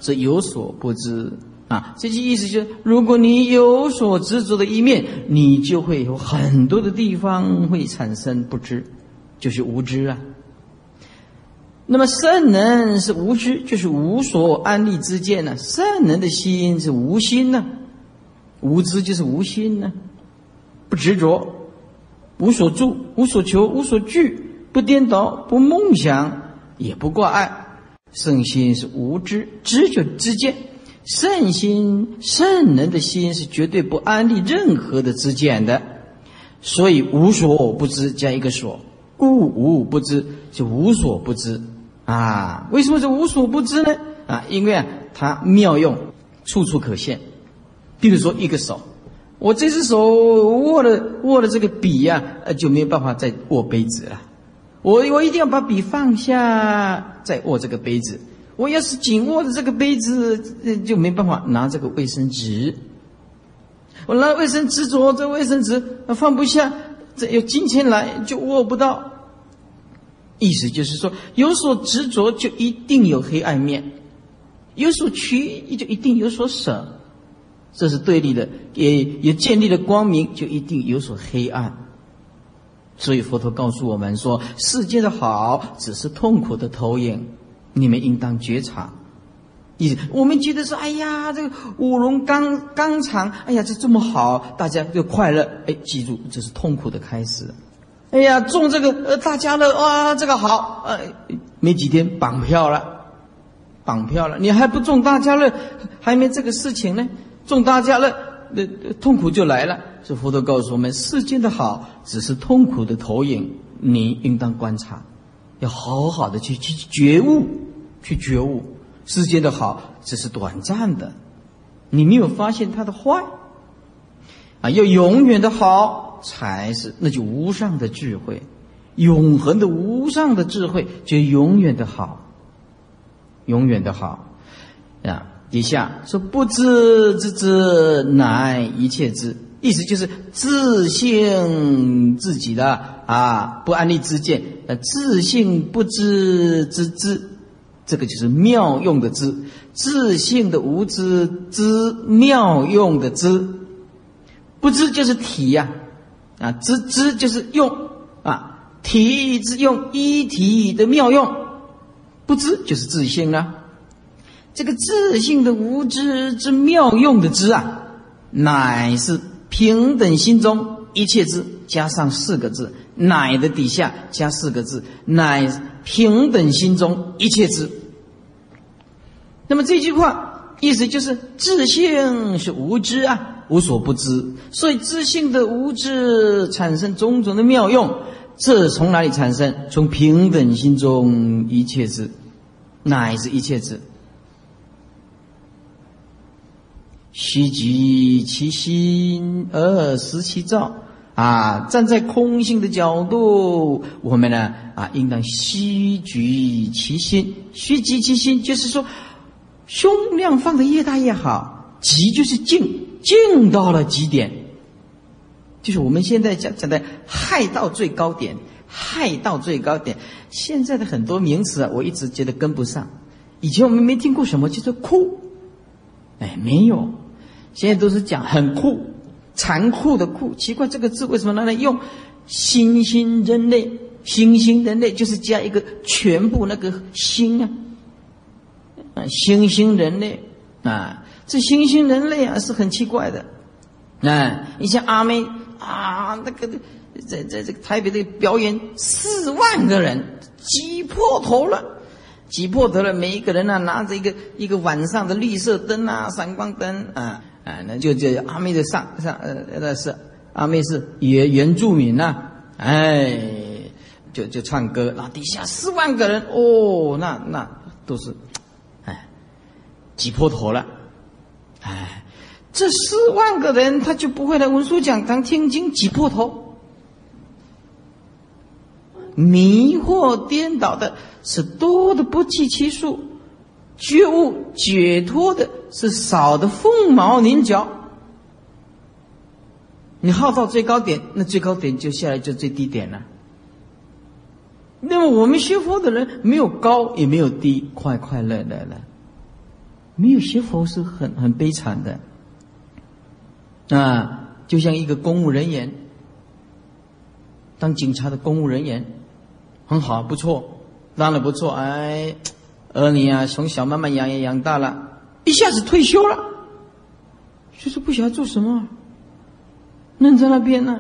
则有所不知。啊，这句意思就是，如果你有所执着的一面，你就会有很多的地方会产生不知，就是无知啊。那么圣人是无知，就是无所安立之见呢。圣人的心是无心呢，无知就是无心呢，不执着，无所住，无所求，无所惧，不颠倒，不梦想，也不挂碍。圣心是无知，知就知见。圣心、圣人的心是绝对不安立任何的知见的，所以无所不知加一个所，故无不知就无所不知啊。为什么是无所不知呢？啊，因为啊，它妙用处处可现。比如说一个手，我这只手握了握了这个笔呀，呃，就没有办法再握杯子了。我我一定要把笔放下，再握这个杯子。我要是紧握着这个杯子，就没办法拿这个卫生纸。我拿卫生纸着这卫生纸放不下，这有金钱来就握不到。意思就是说，有所执着就一定有黑暗面，有所取就一定有所舍，这是对立的。也也建立了光明，就一定有所黑暗。所以佛陀告诉我们说，世界的好只是痛苦的投影。你们应当觉察，意思我们觉得说，哎呀，这个五龙钢钢厂，哎呀，这这么好，大家就快乐。哎，记住，这是痛苦的开始。哎呀，中这个呃大家乐，哇，这个好，呃，没几天绑票了，绑票了，你还不中大家乐，还没这个事情呢，中大家乐，那痛苦就来了。这佛陀告诉我们，世间的好只是痛苦的投影，你应当观察，要好好的去去觉悟。去觉悟世间的好只是短暂的，你没有发现它的坏啊！要永远的好才是，那就无上的智慧，永恒的无上的智慧就永远的好，永远的好。啊！底下说不知之知乃一切知，意思就是自性自己的啊，不安立之见，呃，自性不知之知，这个就是妙用的知，自性的无知知妙用的知，不知就是体呀，啊知知就是用啊，体之用一体的妙用，不知就是自性啊，这个自性的无知之妙用的知啊，乃是。平等心中一切知，加上四个字“乃”的底下加四个字“乃”，平等心中一切知。那么这句话意思就是：自性是无知啊，无所不知，所以自性的无知产生种种的妙用。这从哪里产生？从平等心中一切知，乃是一切知。虚极其心而实其照啊！站在空性的角度，我们呢啊，应当虚举其心。虚极其心，就是说胸量放的越大越好。极就是静，静到了极点，就是我们现在讲讲的害到最高点，害到最高点。现在的很多名词啊，我一直觉得跟不上。以前我们没听过什么叫做酷，哎，没有。现在都是讲很酷、残酷的酷，奇怪这个字为什么拿来用？新兴人类，新兴人类就是加一个全部那个新啊，啊，新兴人类啊，这新兴人类啊是很奇怪的，啊，你像阿妹啊，那个在在这个台北的表演，四万个人挤破头了，挤破头了，每一个人呢拿着一个一个晚上的绿色灯啊，闪光灯啊。啊，那就就阿妹的上上呃，那是阿妹是原原住民呐，哎，就就唱歌，然后底下四万个人哦，那那都是，哎，挤破头了，哎，这四万个人他就不会来文殊讲堂听经挤破头，迷惑颠倒的是多的不计其数。觉悟解脱的是少的凤毛麟角。你耗到最高点，那最高点就下来就最低点了。那么我们学佛的人没有高也没有低，快快乐乐的。没有学佛是很很悲惨的。啊，就像一个公务人员，当警察的公务人员，很好，不错，当的不错，哎。儿女啊，从小慢慢养也养大了，一下子退休了，就是不晓得做什么，愣在那边呢。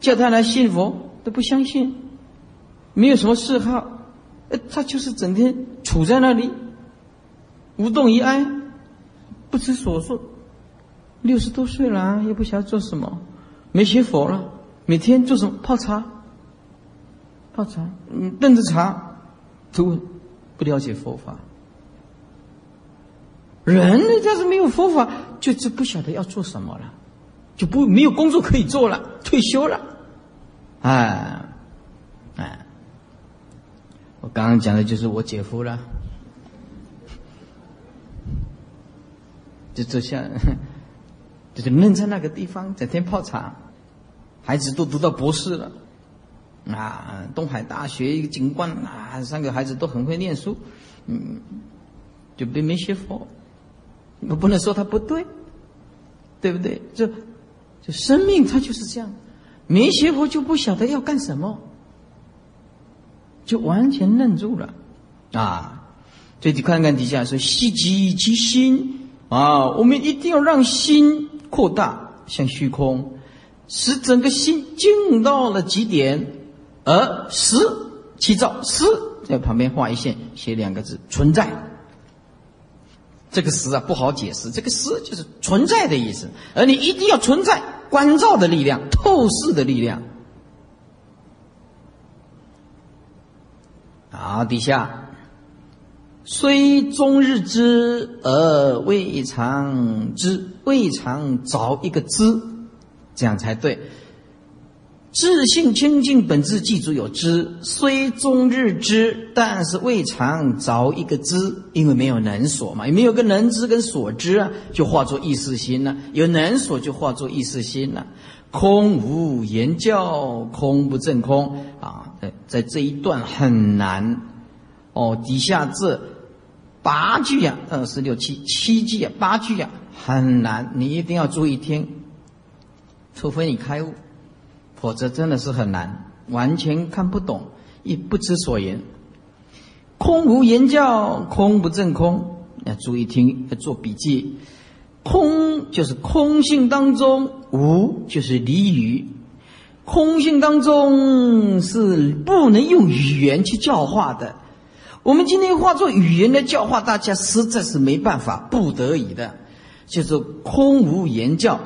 叫他来信佛都不相信，没有什么嗜好，呃，他就是整天处在那里，无动于衷，不知所措。六十多岁了，又不晓得做什么，没学佛了，每天做什么？泡茶，泡茶，嗯，炖着茶，问。不了解佛法，人呢，要是没有佛法，就就不晓得要做什么了，就不没有工作可以做了，退休了，哎，哎，我刚刚讲的就是我姐夫了，就就像，就是愣在那个地方，整天泡茶，孩子都读到博士了。啊，东海大学一个警官啊，三个孩子都很会念书，嗯，就没没学佛，我不能说他不对，对不对？就就生命它就是这样，没学佛就不晓得要干什么，就完全愣住了，啊！所以你看看底下说细极其心啊，我们一定要让心扩大，像虚空，使整个心静到了极点。而实其照，实在旁边画一线，写两个字“存在”。这个“实”啊不好解释，这个“实”就是存在的意思。而你一定要存在关照的力量、透视的力量。好，底下虽终日知而未尝知，未尝着一个知，这样才对。自性清净本质记住有知，虽终日知，但是未尝着一个知，因为没有能所嘛，也没有个能知跟所知啊，就化作意识心了。有能所就化作意识心了。空无言教，空不正空啊，在在这一段很难哦。底下这八句呀，二十六七七句呀，八句呀，很难，你一定要注意听，除非你开悟。否则真的是很难，完全看不懂，亦不知所言。空无言教，空不正空。要注意听，要做笔记。空就是空性当中，无就是离语。空性当中是不能用语言去教化的。我们今天化作语言来教化大家，实在是没办法，不得已的。就是空无言教，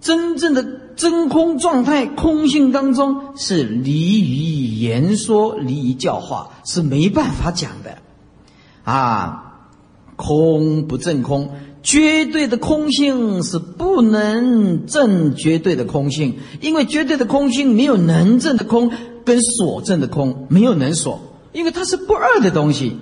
真正的。真空状态，空性当中是离于言说，离于教化，是没办法讲的，啊！空不正空，绝对的空性是不能证绝对的空性，因为绝对的空性没有能证的空跟所证的空没有能所，因为它是不二的东西，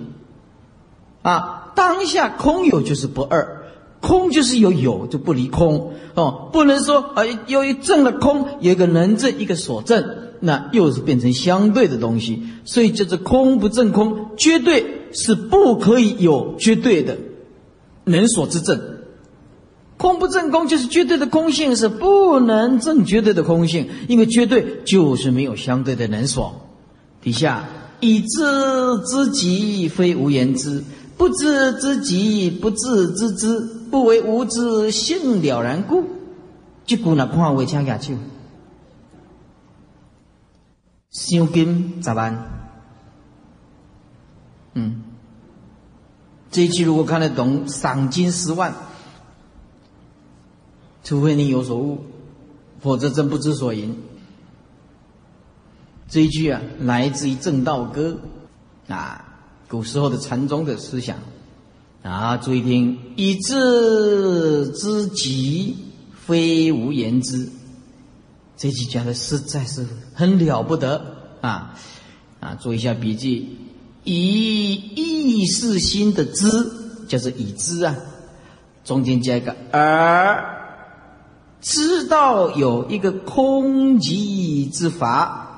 啊！当下空有就是不二。空就是有有就不离空哦，不能说啊，由于正了空，有一个能正，一个所正，那又是变成相对的东西。所以叫做空不正空，绝对是不可以有绝对的能所之正。空不正空就是绝对的空性，是不能证绝对的空性，因为绝对就是没有相对的能所。底下以知知己，非无言之；不知知己，不自知之。不为无知性了然故，即句那看为请举手。赏金十万，嗯，这一句如果看得懂，赏金十万。除非你有所悟，否则真不知所云。这一句啊，来自于正道歌啊，古时候的禅宗的思想。啊，注意听，以知之极，非无言之。这句讲的实在是很了不得啊！啊，做一下笔记，以意识心的知，就是已知啊，中间加一个而，知道有一个空寂之法，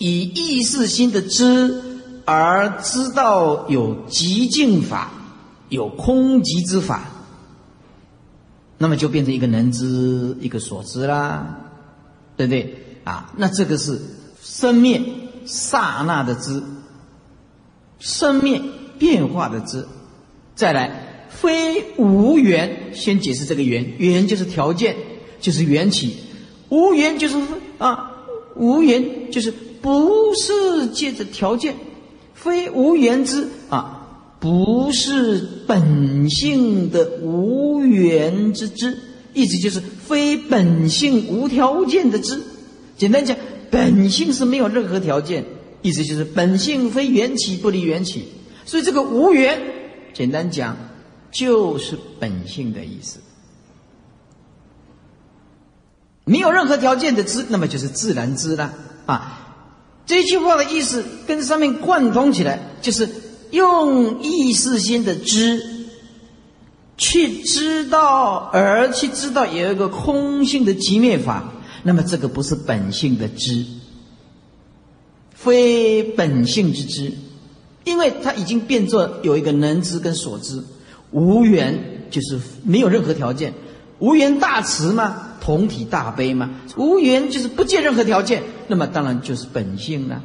以意识心的知。而知道有极境法，有空寂之法，那么就变成一个能知，一个所知啦，对不对？啊，那这个是生灭刹那的知，生灭变化的知。再来，非无缘，先解释这个缘，缘就是条件，就是缘起，无缘就是啊，无缘就是不是借着条件。非无缘之啊，不是本性的无缘之知，意思就是非本性无条件的知。简单讲，本性是没有任何条件，意思就是本性非缘起不离缘起。所以这个无缘，简单讲就是本性的意思。没有任何条件的知，那么就是自然知了啊。这句话的意思跟上面贯通起来，就是用意识心的知，去知道，而去知道有一个空性的极灭法。那么这个不是本性的知，非本性之知，因为它已经变作有一个能知跟所知，无缘就是没有任何条件，无缘大慈嘛。同体大悲嘛，无缘就是不借任何条件，那么当然就是本性了，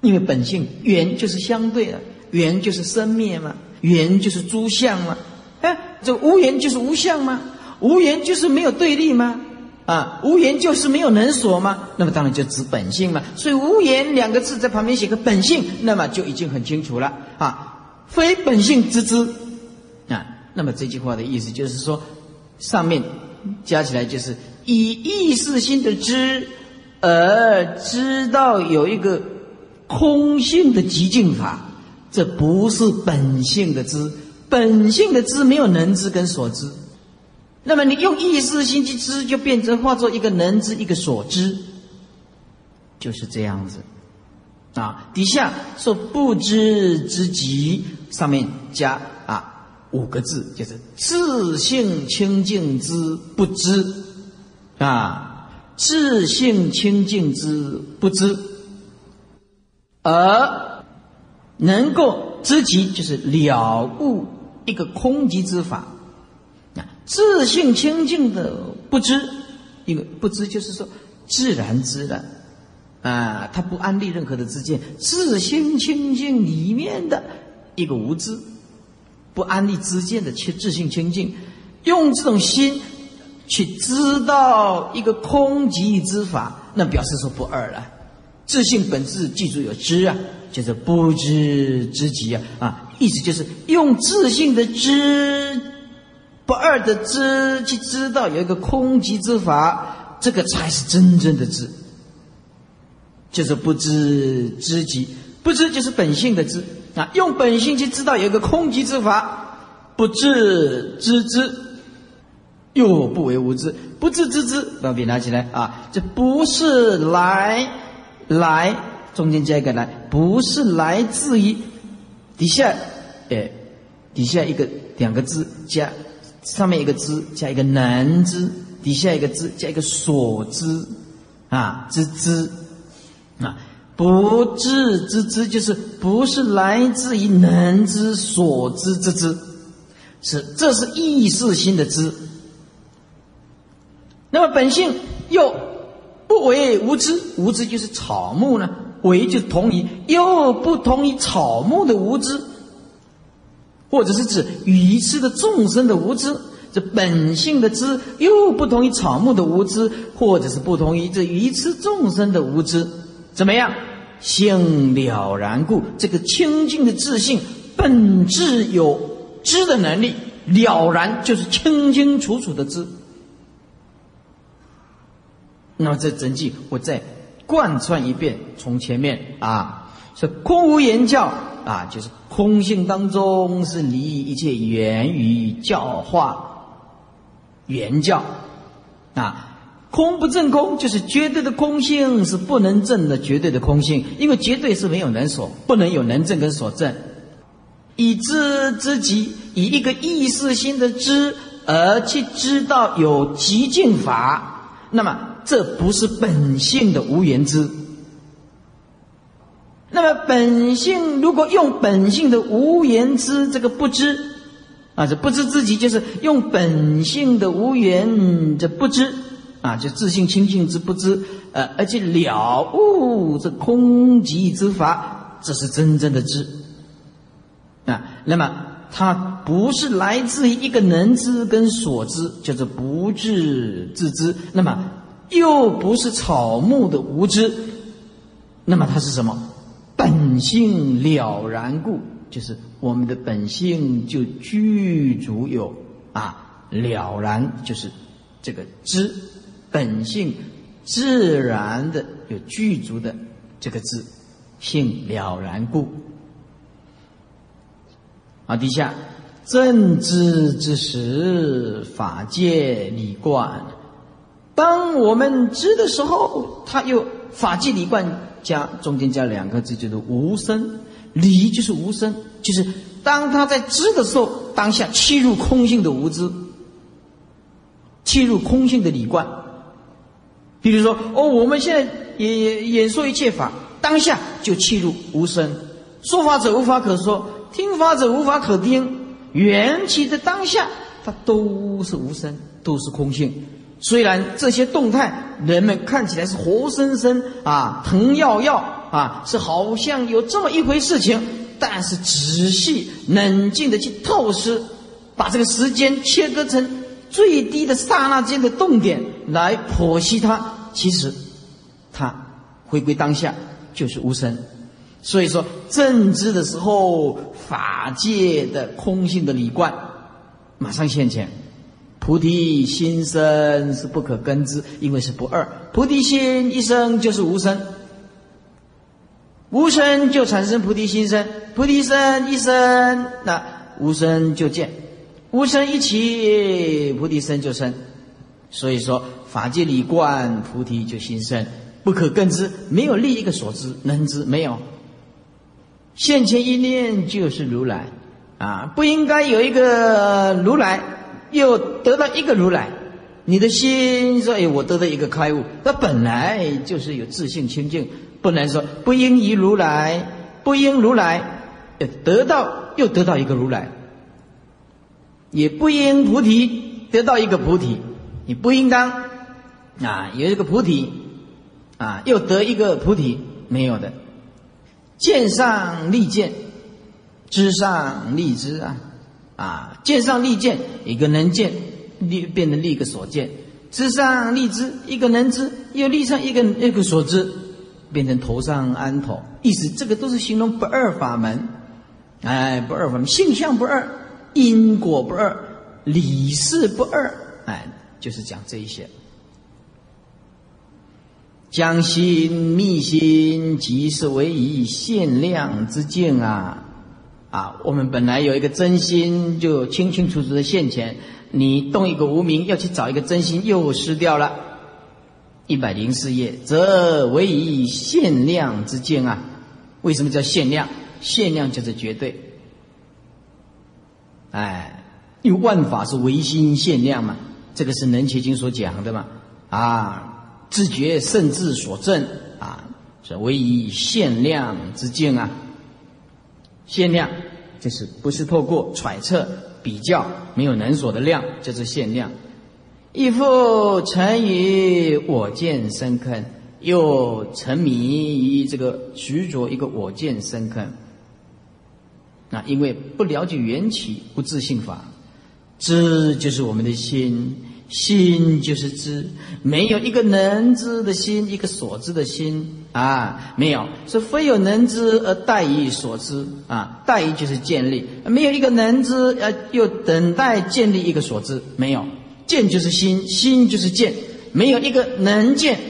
因为本性缘就是相对的，缘就是生灭嘛，缘就是诸相嘛，哎，这无缘就是无相吗？无缘就是没有对立吗？啊，无缘就是没有能所吗？那么当然就指本性嘛。所以无缘两个字在旁边写个本性，那么就已经很清楚了啊，非本性之知啊。那么这句话的意思就是说，上面加起来就是。以意识心的知，而知道有一个空性的极境法，这不是本性的知，本性的知没有能知跟所知，那么你用意识心去知，就变成化作一个能知一个所知，就是这样子。啊，底下说不知之极，上面加啊五个字，就是自性清净之不知，啊，自性清净之不知，而能够知极，就是了悟一个空寂之法。啊，自性清净的不知，一个不知就是说自然知了。啊，他不安立任何的知见，自心清净里面的一个无知，不安立知见的清自性清净，用这种心去知道一个空寂之法，那表示说不二了。自信本质记住有知啊，就是不知之极啊啊，意思就是用自信的知，不二的知去知道有一个空寂之法，这个才是真正的知。就是不知知己，不知就是本性的知啊，用本性去知道有一个空寂之法，不知知之，又不为无知，不知知之，把笔拿起来啊，这不是来来中间加一个来，不是来自于底下，哎，底下一个两个字加上面一个知加一个能知，底下一个知加一个所知啊，知知。啊，不知之知就是不是来自于能知所知之知，是这是意识心的知。那么本性又不为无知，无知就是草木呢，为就同于又不同于草木的无知，或者是指愚痴的众生的无知。这本性的知又不同于草木的无知，或者是不同于这愚痴众生的无知。怎么样？性了然故，这个清净的自信本质有知的能力，了然就是清清楚楚的知。那么这整句我再贯穿一遍，从前面啊，是空无言教啊，就是空性当中是离一切源于教化原教啊。空不正空，就是绝对的空性是不能证的绝对的空性，因为绝对是没有能所，不能有能证跟所证。以知之极，以一个意识心的知而去知道有极境法，那么这不是本性的无缘知。那么本性如果用本性的无缘知这个不知啊，这不知自己就是用本性的无缘这不知。啊，就自信清净之不知，呃，而且了悟这空寂之法，这是真正的知。啊，那么它不是来自于一个能知跟所知，叫做不智自知。那么又不是草木的无知，那么它是什么？本性了然故，就是我们的本性就具足有啊了然，就是这个知。本性自然的有具足的这个知，性了然故。啊，底下正知之时，法界理观。当我们知的时候，他又法界理观加中间加两个字，就是无声。理就是无声，就是当他在知的时候，当下切入空性的无知，切入空性的理观。比如说，哦，我们现在也也演说一切法，当下就切入无声，说法者无法可说，听法者无法可听，缘起的当下，它都是无声，都是空性。虽然这些动态，人们看起来是活生生啊，疼要要啊，是好像有这么一回事情，但是仔细冷静的去透视，把这个时间切割成。最低的刹那间的动点来剖析它，其实它回归当下就是无声。所以说正知的时候，法界的空性的理观马上现前。菩提心生是不可根知，因为是不二。菩提心一生就是无声，无声就产生菩提心生，菩提生一生，那无声就见。无生一起，菩提生就生。所以说，法界里观，菩提就心生。不可根知，没有另一个所知能知，没有。现前一念就是如来，啊，不应该有一个如来，又得到一个如来。你的心说：“哎，我得到一个开悟，那本来就是有自信清净，不能说不应于如来，不应如来，得到又得到一个如来，也不应菩提得到一个菩提，你不应当啊，有一个菩提啊，又得一个菩提，没有的。见上立见，知上立知啊，啊，见上立见，一个能见。”立变成立个所见，知上立知，一个能知，又立上一个一个所知，变成头上安头。意思这个都是形容不二法门，哎，不二法门，性相不二，因果不二，理事不二，哎，就是讲这一些。将心密心，即是为以限量之境啊！啊，我们本来有一个真心，就清清楚楚的现前。你动一个无名，要去找一个真心，又失掉了。一百零四页，则为以限量之见啊！为什么叫限量？限量就是绝对。哎，因为万法是唯心限量嘛，这个是《能切经》所讲的嘛。啊，自觉甚至所证啊，是为以限量之见啊。限量就是不是透过揣测。比较没有能所的量，就是限量。亦复沉于我见深坑，又沉迷于这个执着一个我见深坑。那因为不了解缘起，不自信法，知就是我们的心。心就是知，没有一个能知的心，一个所知的心。啊，没有，是非有能知而待以所知。啊，待以就是建立，没有一个能知，呃，又等待建立一个所知，没有，见就是心，心就是见，没有一个能见，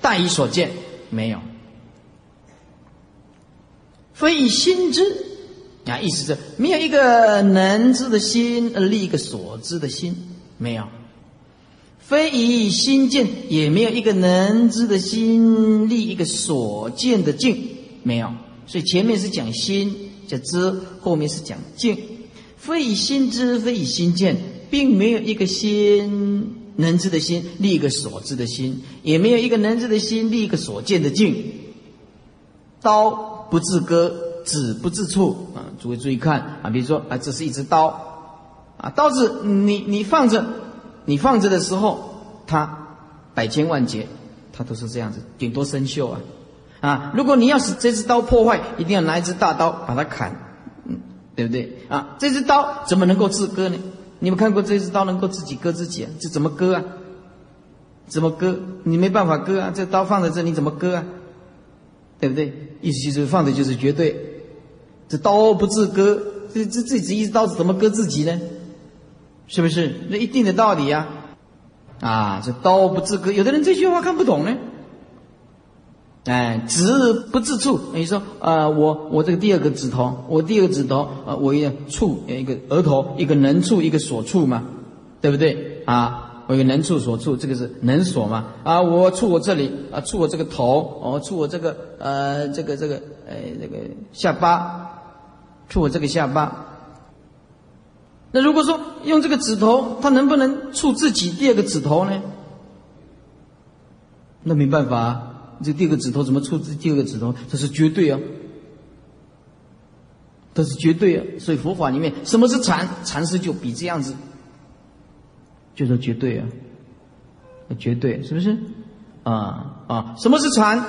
待以所见，没有，非以心知。啊，意思是没有一个能知的心而立一个所知的心，没有。非以心见，也没有一个能知的心立一个所见的境，没有。所以前面是讲心叫知，后面是讲境。非以心知，非以心见，并没有一个心能知的心立一个所知的心，也没有一个能知的心立一个所见的境。刀不自割，子不自触啊！诸位注意看啊，比如说啊，这是一只刀啊，刀子你你放着。你放着的时候，它百千万劫，它都是这样子，顶多生锈啊，啊！如果你要使这支刀破坏，一定要拿一支大刀把它砍，嗯，对不对？啊，这支刀怎么能够自割呢？你们看过这支刀能够自己割自己啊？这怎么割啊？怎么割？你没办法割啊！这刀放在这，你怎么割啊？对不对？意思就是放的就是绝对，这刀不自割，这这这这一支刀子怎么割自己呢？是不是那一定的道理呀？啊，这刀不自割，有的人这句话看不懂呢。哎，指不自触，你说啊，我我这个第二个指头，我第二个指头啊，我一个触一个额头，一个能触，一个所触嘛，对不对？啊，我一个能触所触，这个是能所嘛？啊，我触我这里啊，触我这个头，哦，触我这个呃，这个这个呃，这个下巴，触我这个下巴。那如果说用这个指头，他能不能触自己第二个指头呢？那没办法，这第二个指头怎么触自第二个指头？这是绝对啊，这是绝对啊。所以佛法里面，什么是禅？禅师就比这样子，就说绝对啊，绝对是不是？啊啊，什么是禅？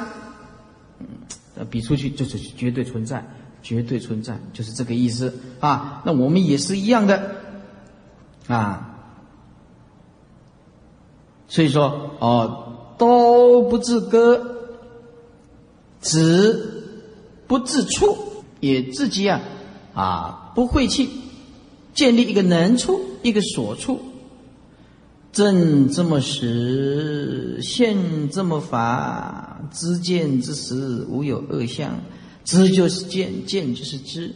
嗯，比出去就是绝对存在。绝对存在，就是这个意思啊。那我们也是一样的啊。所以说，哦，刀不自割，子不自处，也自己啊啊不晦气，建立一个能处，一个所处。正这么实，现这么法，知见之时，无有恶相。知就是见，见就是知，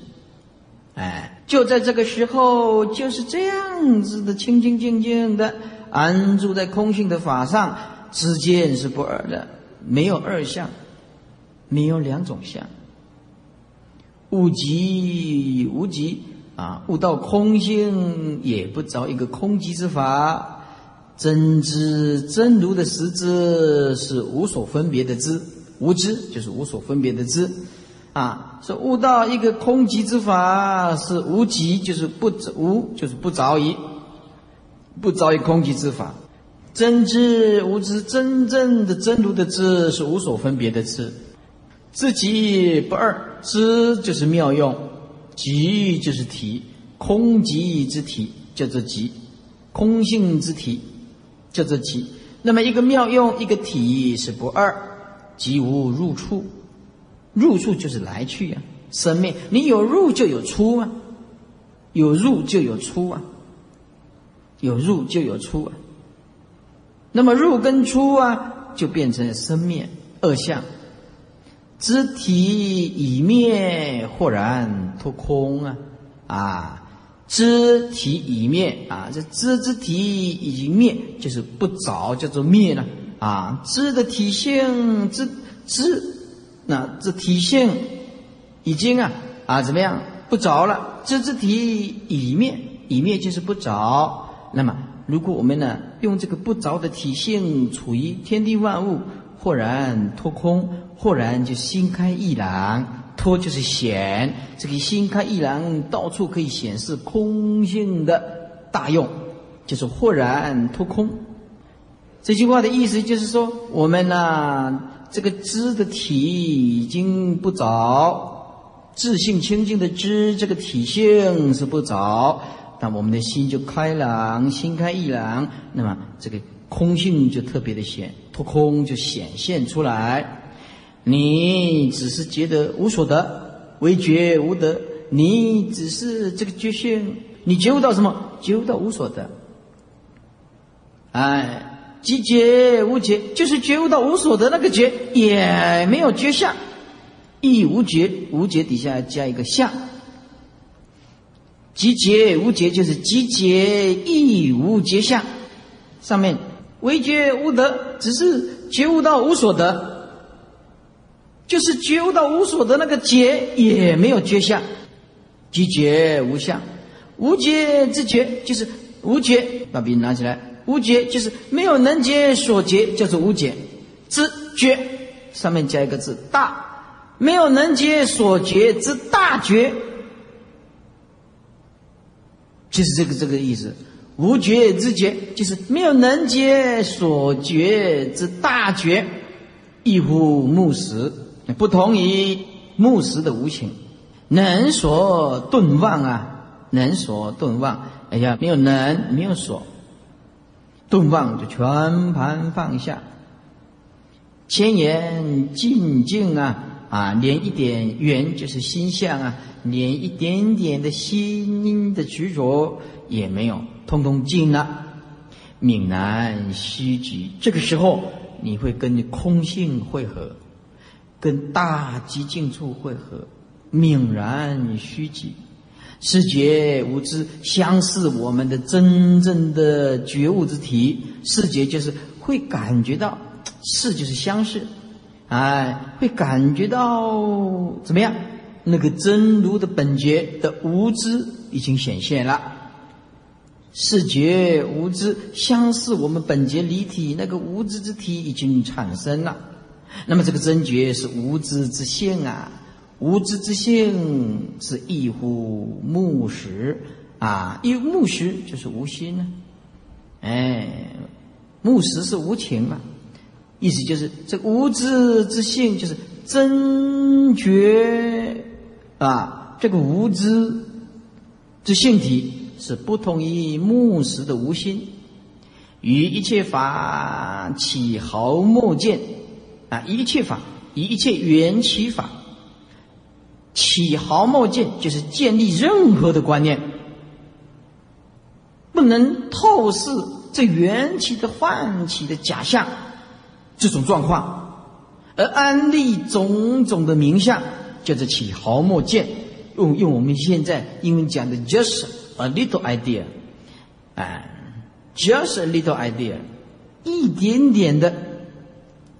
哎，就在这个时候，就是这样子的清清静静的安住在空性的法上，知见是不二的，没有二相，没有两种相。无极无极啊，悟到空性也不着一个空极之法。真知真如的实质是无所分别的知，无知就是无所分别的知。啊，说悟到一个空寂之法是无极，就是不无，就是不着于，不着于空寂之法。真知无知，真正的真如的知是无所分别的知。知极不二，知就是妙用，极就是体，空极之体叫做极，空性之体叫做极。那么一个妙用，一个体是不二，即无入处。入处就是来去呀，生灭你有入就有出啊，有入就有出啊，有入就有出啊。那么入跟出啊，就变成生灭二相。肢体已灭，豁然脱空啊啊！肢体已灭啊，这肢之体已灭，就是不着，叫做灭了啊。肢的体性，肢肢。那这体性已经啊啊怎么样不着了？这只体已灭，已灭就是不着。那么如果我们呢用这个不着的体性处于天地万物，豁然脱空，豁然就心开意朗，脱就是显，这个心开意朗到处可以显示空性的大用，就是豁然脱空。这句话的意思就是说，我们呢。这个知的体已经不着，自性清净的知，这个体性是不着，那我们的心就开朗，心开意朗，那么这个空性就特别的显，脱空就显现出来。你只是觉得无所得，唯觉无得，你只是这个觉性，你觉悟到什么？觉悟到无所得。哎。即觉无觉，就是觉悟到无所得那个觉，也没有觉相，亦无觉，无觉底下加一个相。即觉无觉，就是即觉亦无觉相。上面唯觉无得，只是觉悟到无所得，就是觉悟到无所得那个觉，也没有觉相。即觉无相，无觉之觉，就是无觉。把笔拿起来。无觉就是没有能觉所觉，叫做无觉。知觉上面加一个字大，没有能觉所觉之大觉，就是这个这个意思。无觉之觉就是没有能觉所觉之大觉，异乎木石，不同于木石的无情，能所顿忘啊，能所顿忘。哎呀，没有能，没有所。顿忘就全盘放下，千言静静啊啊，连一点缘就是心相啊，连一点点的心的执着也没有，通通静了，泯然虚极。这个时候你会跟空性汇合，跟大寂静处汇合，泯然虚极。视觉无知，相似我们的真正的觉悟之体。视觉就是会感觉到，视就是相似，哎，会感觉到怎么样？那个真如的本觉的无知已经显现了。视觉无知，相似我们本觉离体那个无知之体已经产生了。那么这个真觉是无知之性啊。无知之性是异乎木石啊，因为木石就是无心呢。哎，木石是无情嘛，意思就是这无知之性就是真觉啊，这个无知之性体是不同于木石的无心，与一切法起毫末见啊，一切法一切缘起法。起毫末见，就是建立任何的观念，不能透视这缘起的唤起的假象这种状况，而安立种种的名相，叫做起毫末见。用用我们现在英文讲的，just a little idea，哎，just a little idea，一点点的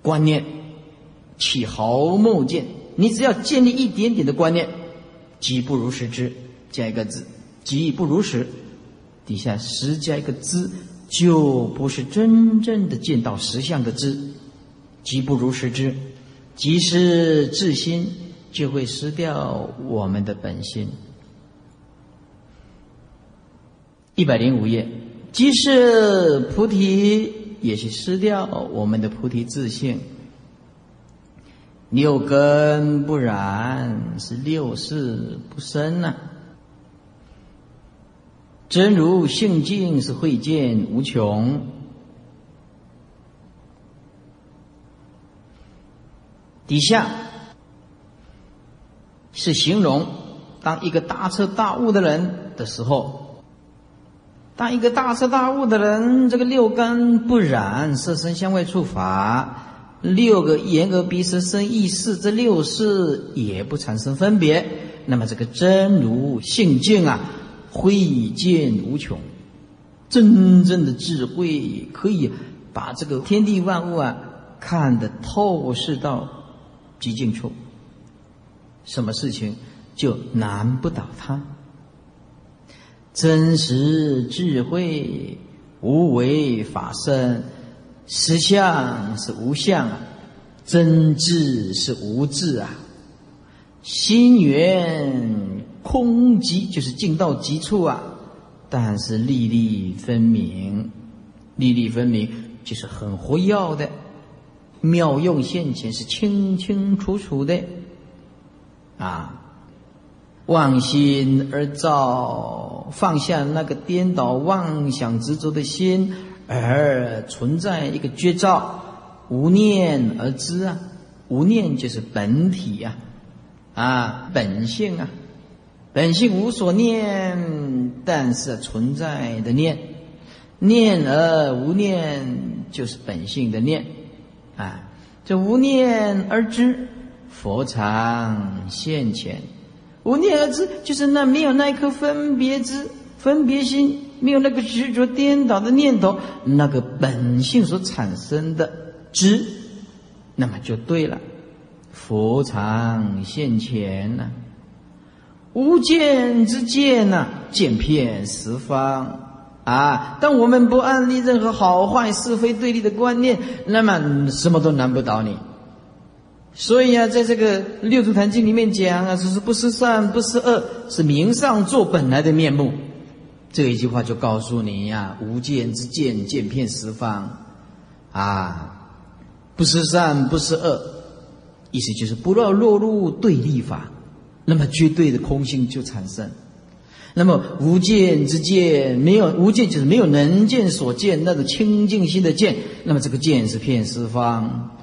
观念，起毫末见。你只要建立一点点的观念，即不如实知，加一个字，即不如实，底下实加一个知，就不是真正的见到实相的知，即不如实知，即是自心，就会失掉我们的本心。一百零五页，即是菩提，也是失掉我们的菩提自性。六根不染，是六事不生呐。真如性净，是慧见无穷。底下是形容，当一个大彻大悟的人的时候，当一个大彻大悟的人，这个六根不染，色身香味触法。六个眼耳鼻舌身意识，这六识也不产生分别。那么这个真如性境啊，慧见无穷，真正的智慧可以把这个天地万物啊看得透视到极尽处。什么事情就难不倒他？真实智慧，无为法身。实相是无相啊，真智是无智啊，心缘空寂就是尽到极处啊，但是粒粒分明，粒粒分明就是很活跃的，妙用现前是清清楚楚的，啊，妄心而造，放下那个颠倒妄想执着的心。而存在一个绝招，无念而知啊，无念就是本体呀，啊，本性啊，本性无所念，但是存在的念，念而无念就是本性的念，啊，这无念而知，佛常现前，无念而知就是那没有那一颗分别之分别心。没有那个执着颠倒的念头，那个本性所产生的知，那么就对了。佛常现前呐，无见之见呐，见遍十方啊！当我们不安立任何好坏是非对立的观念，那么什么都难不倒你。所以啊，在这个六祖坛经里面讲啊，说是不是善，不是恶，是明上座本来的面目。这一句话就告诉你呀，无见之见，见遍十方，啊，不是善，不是恶，意思就是不要落入对立法，那么绝对的空性就产生。那么无见之见，没有无见就是没有能见所见那种清净心的见，那么这个见是遍十方，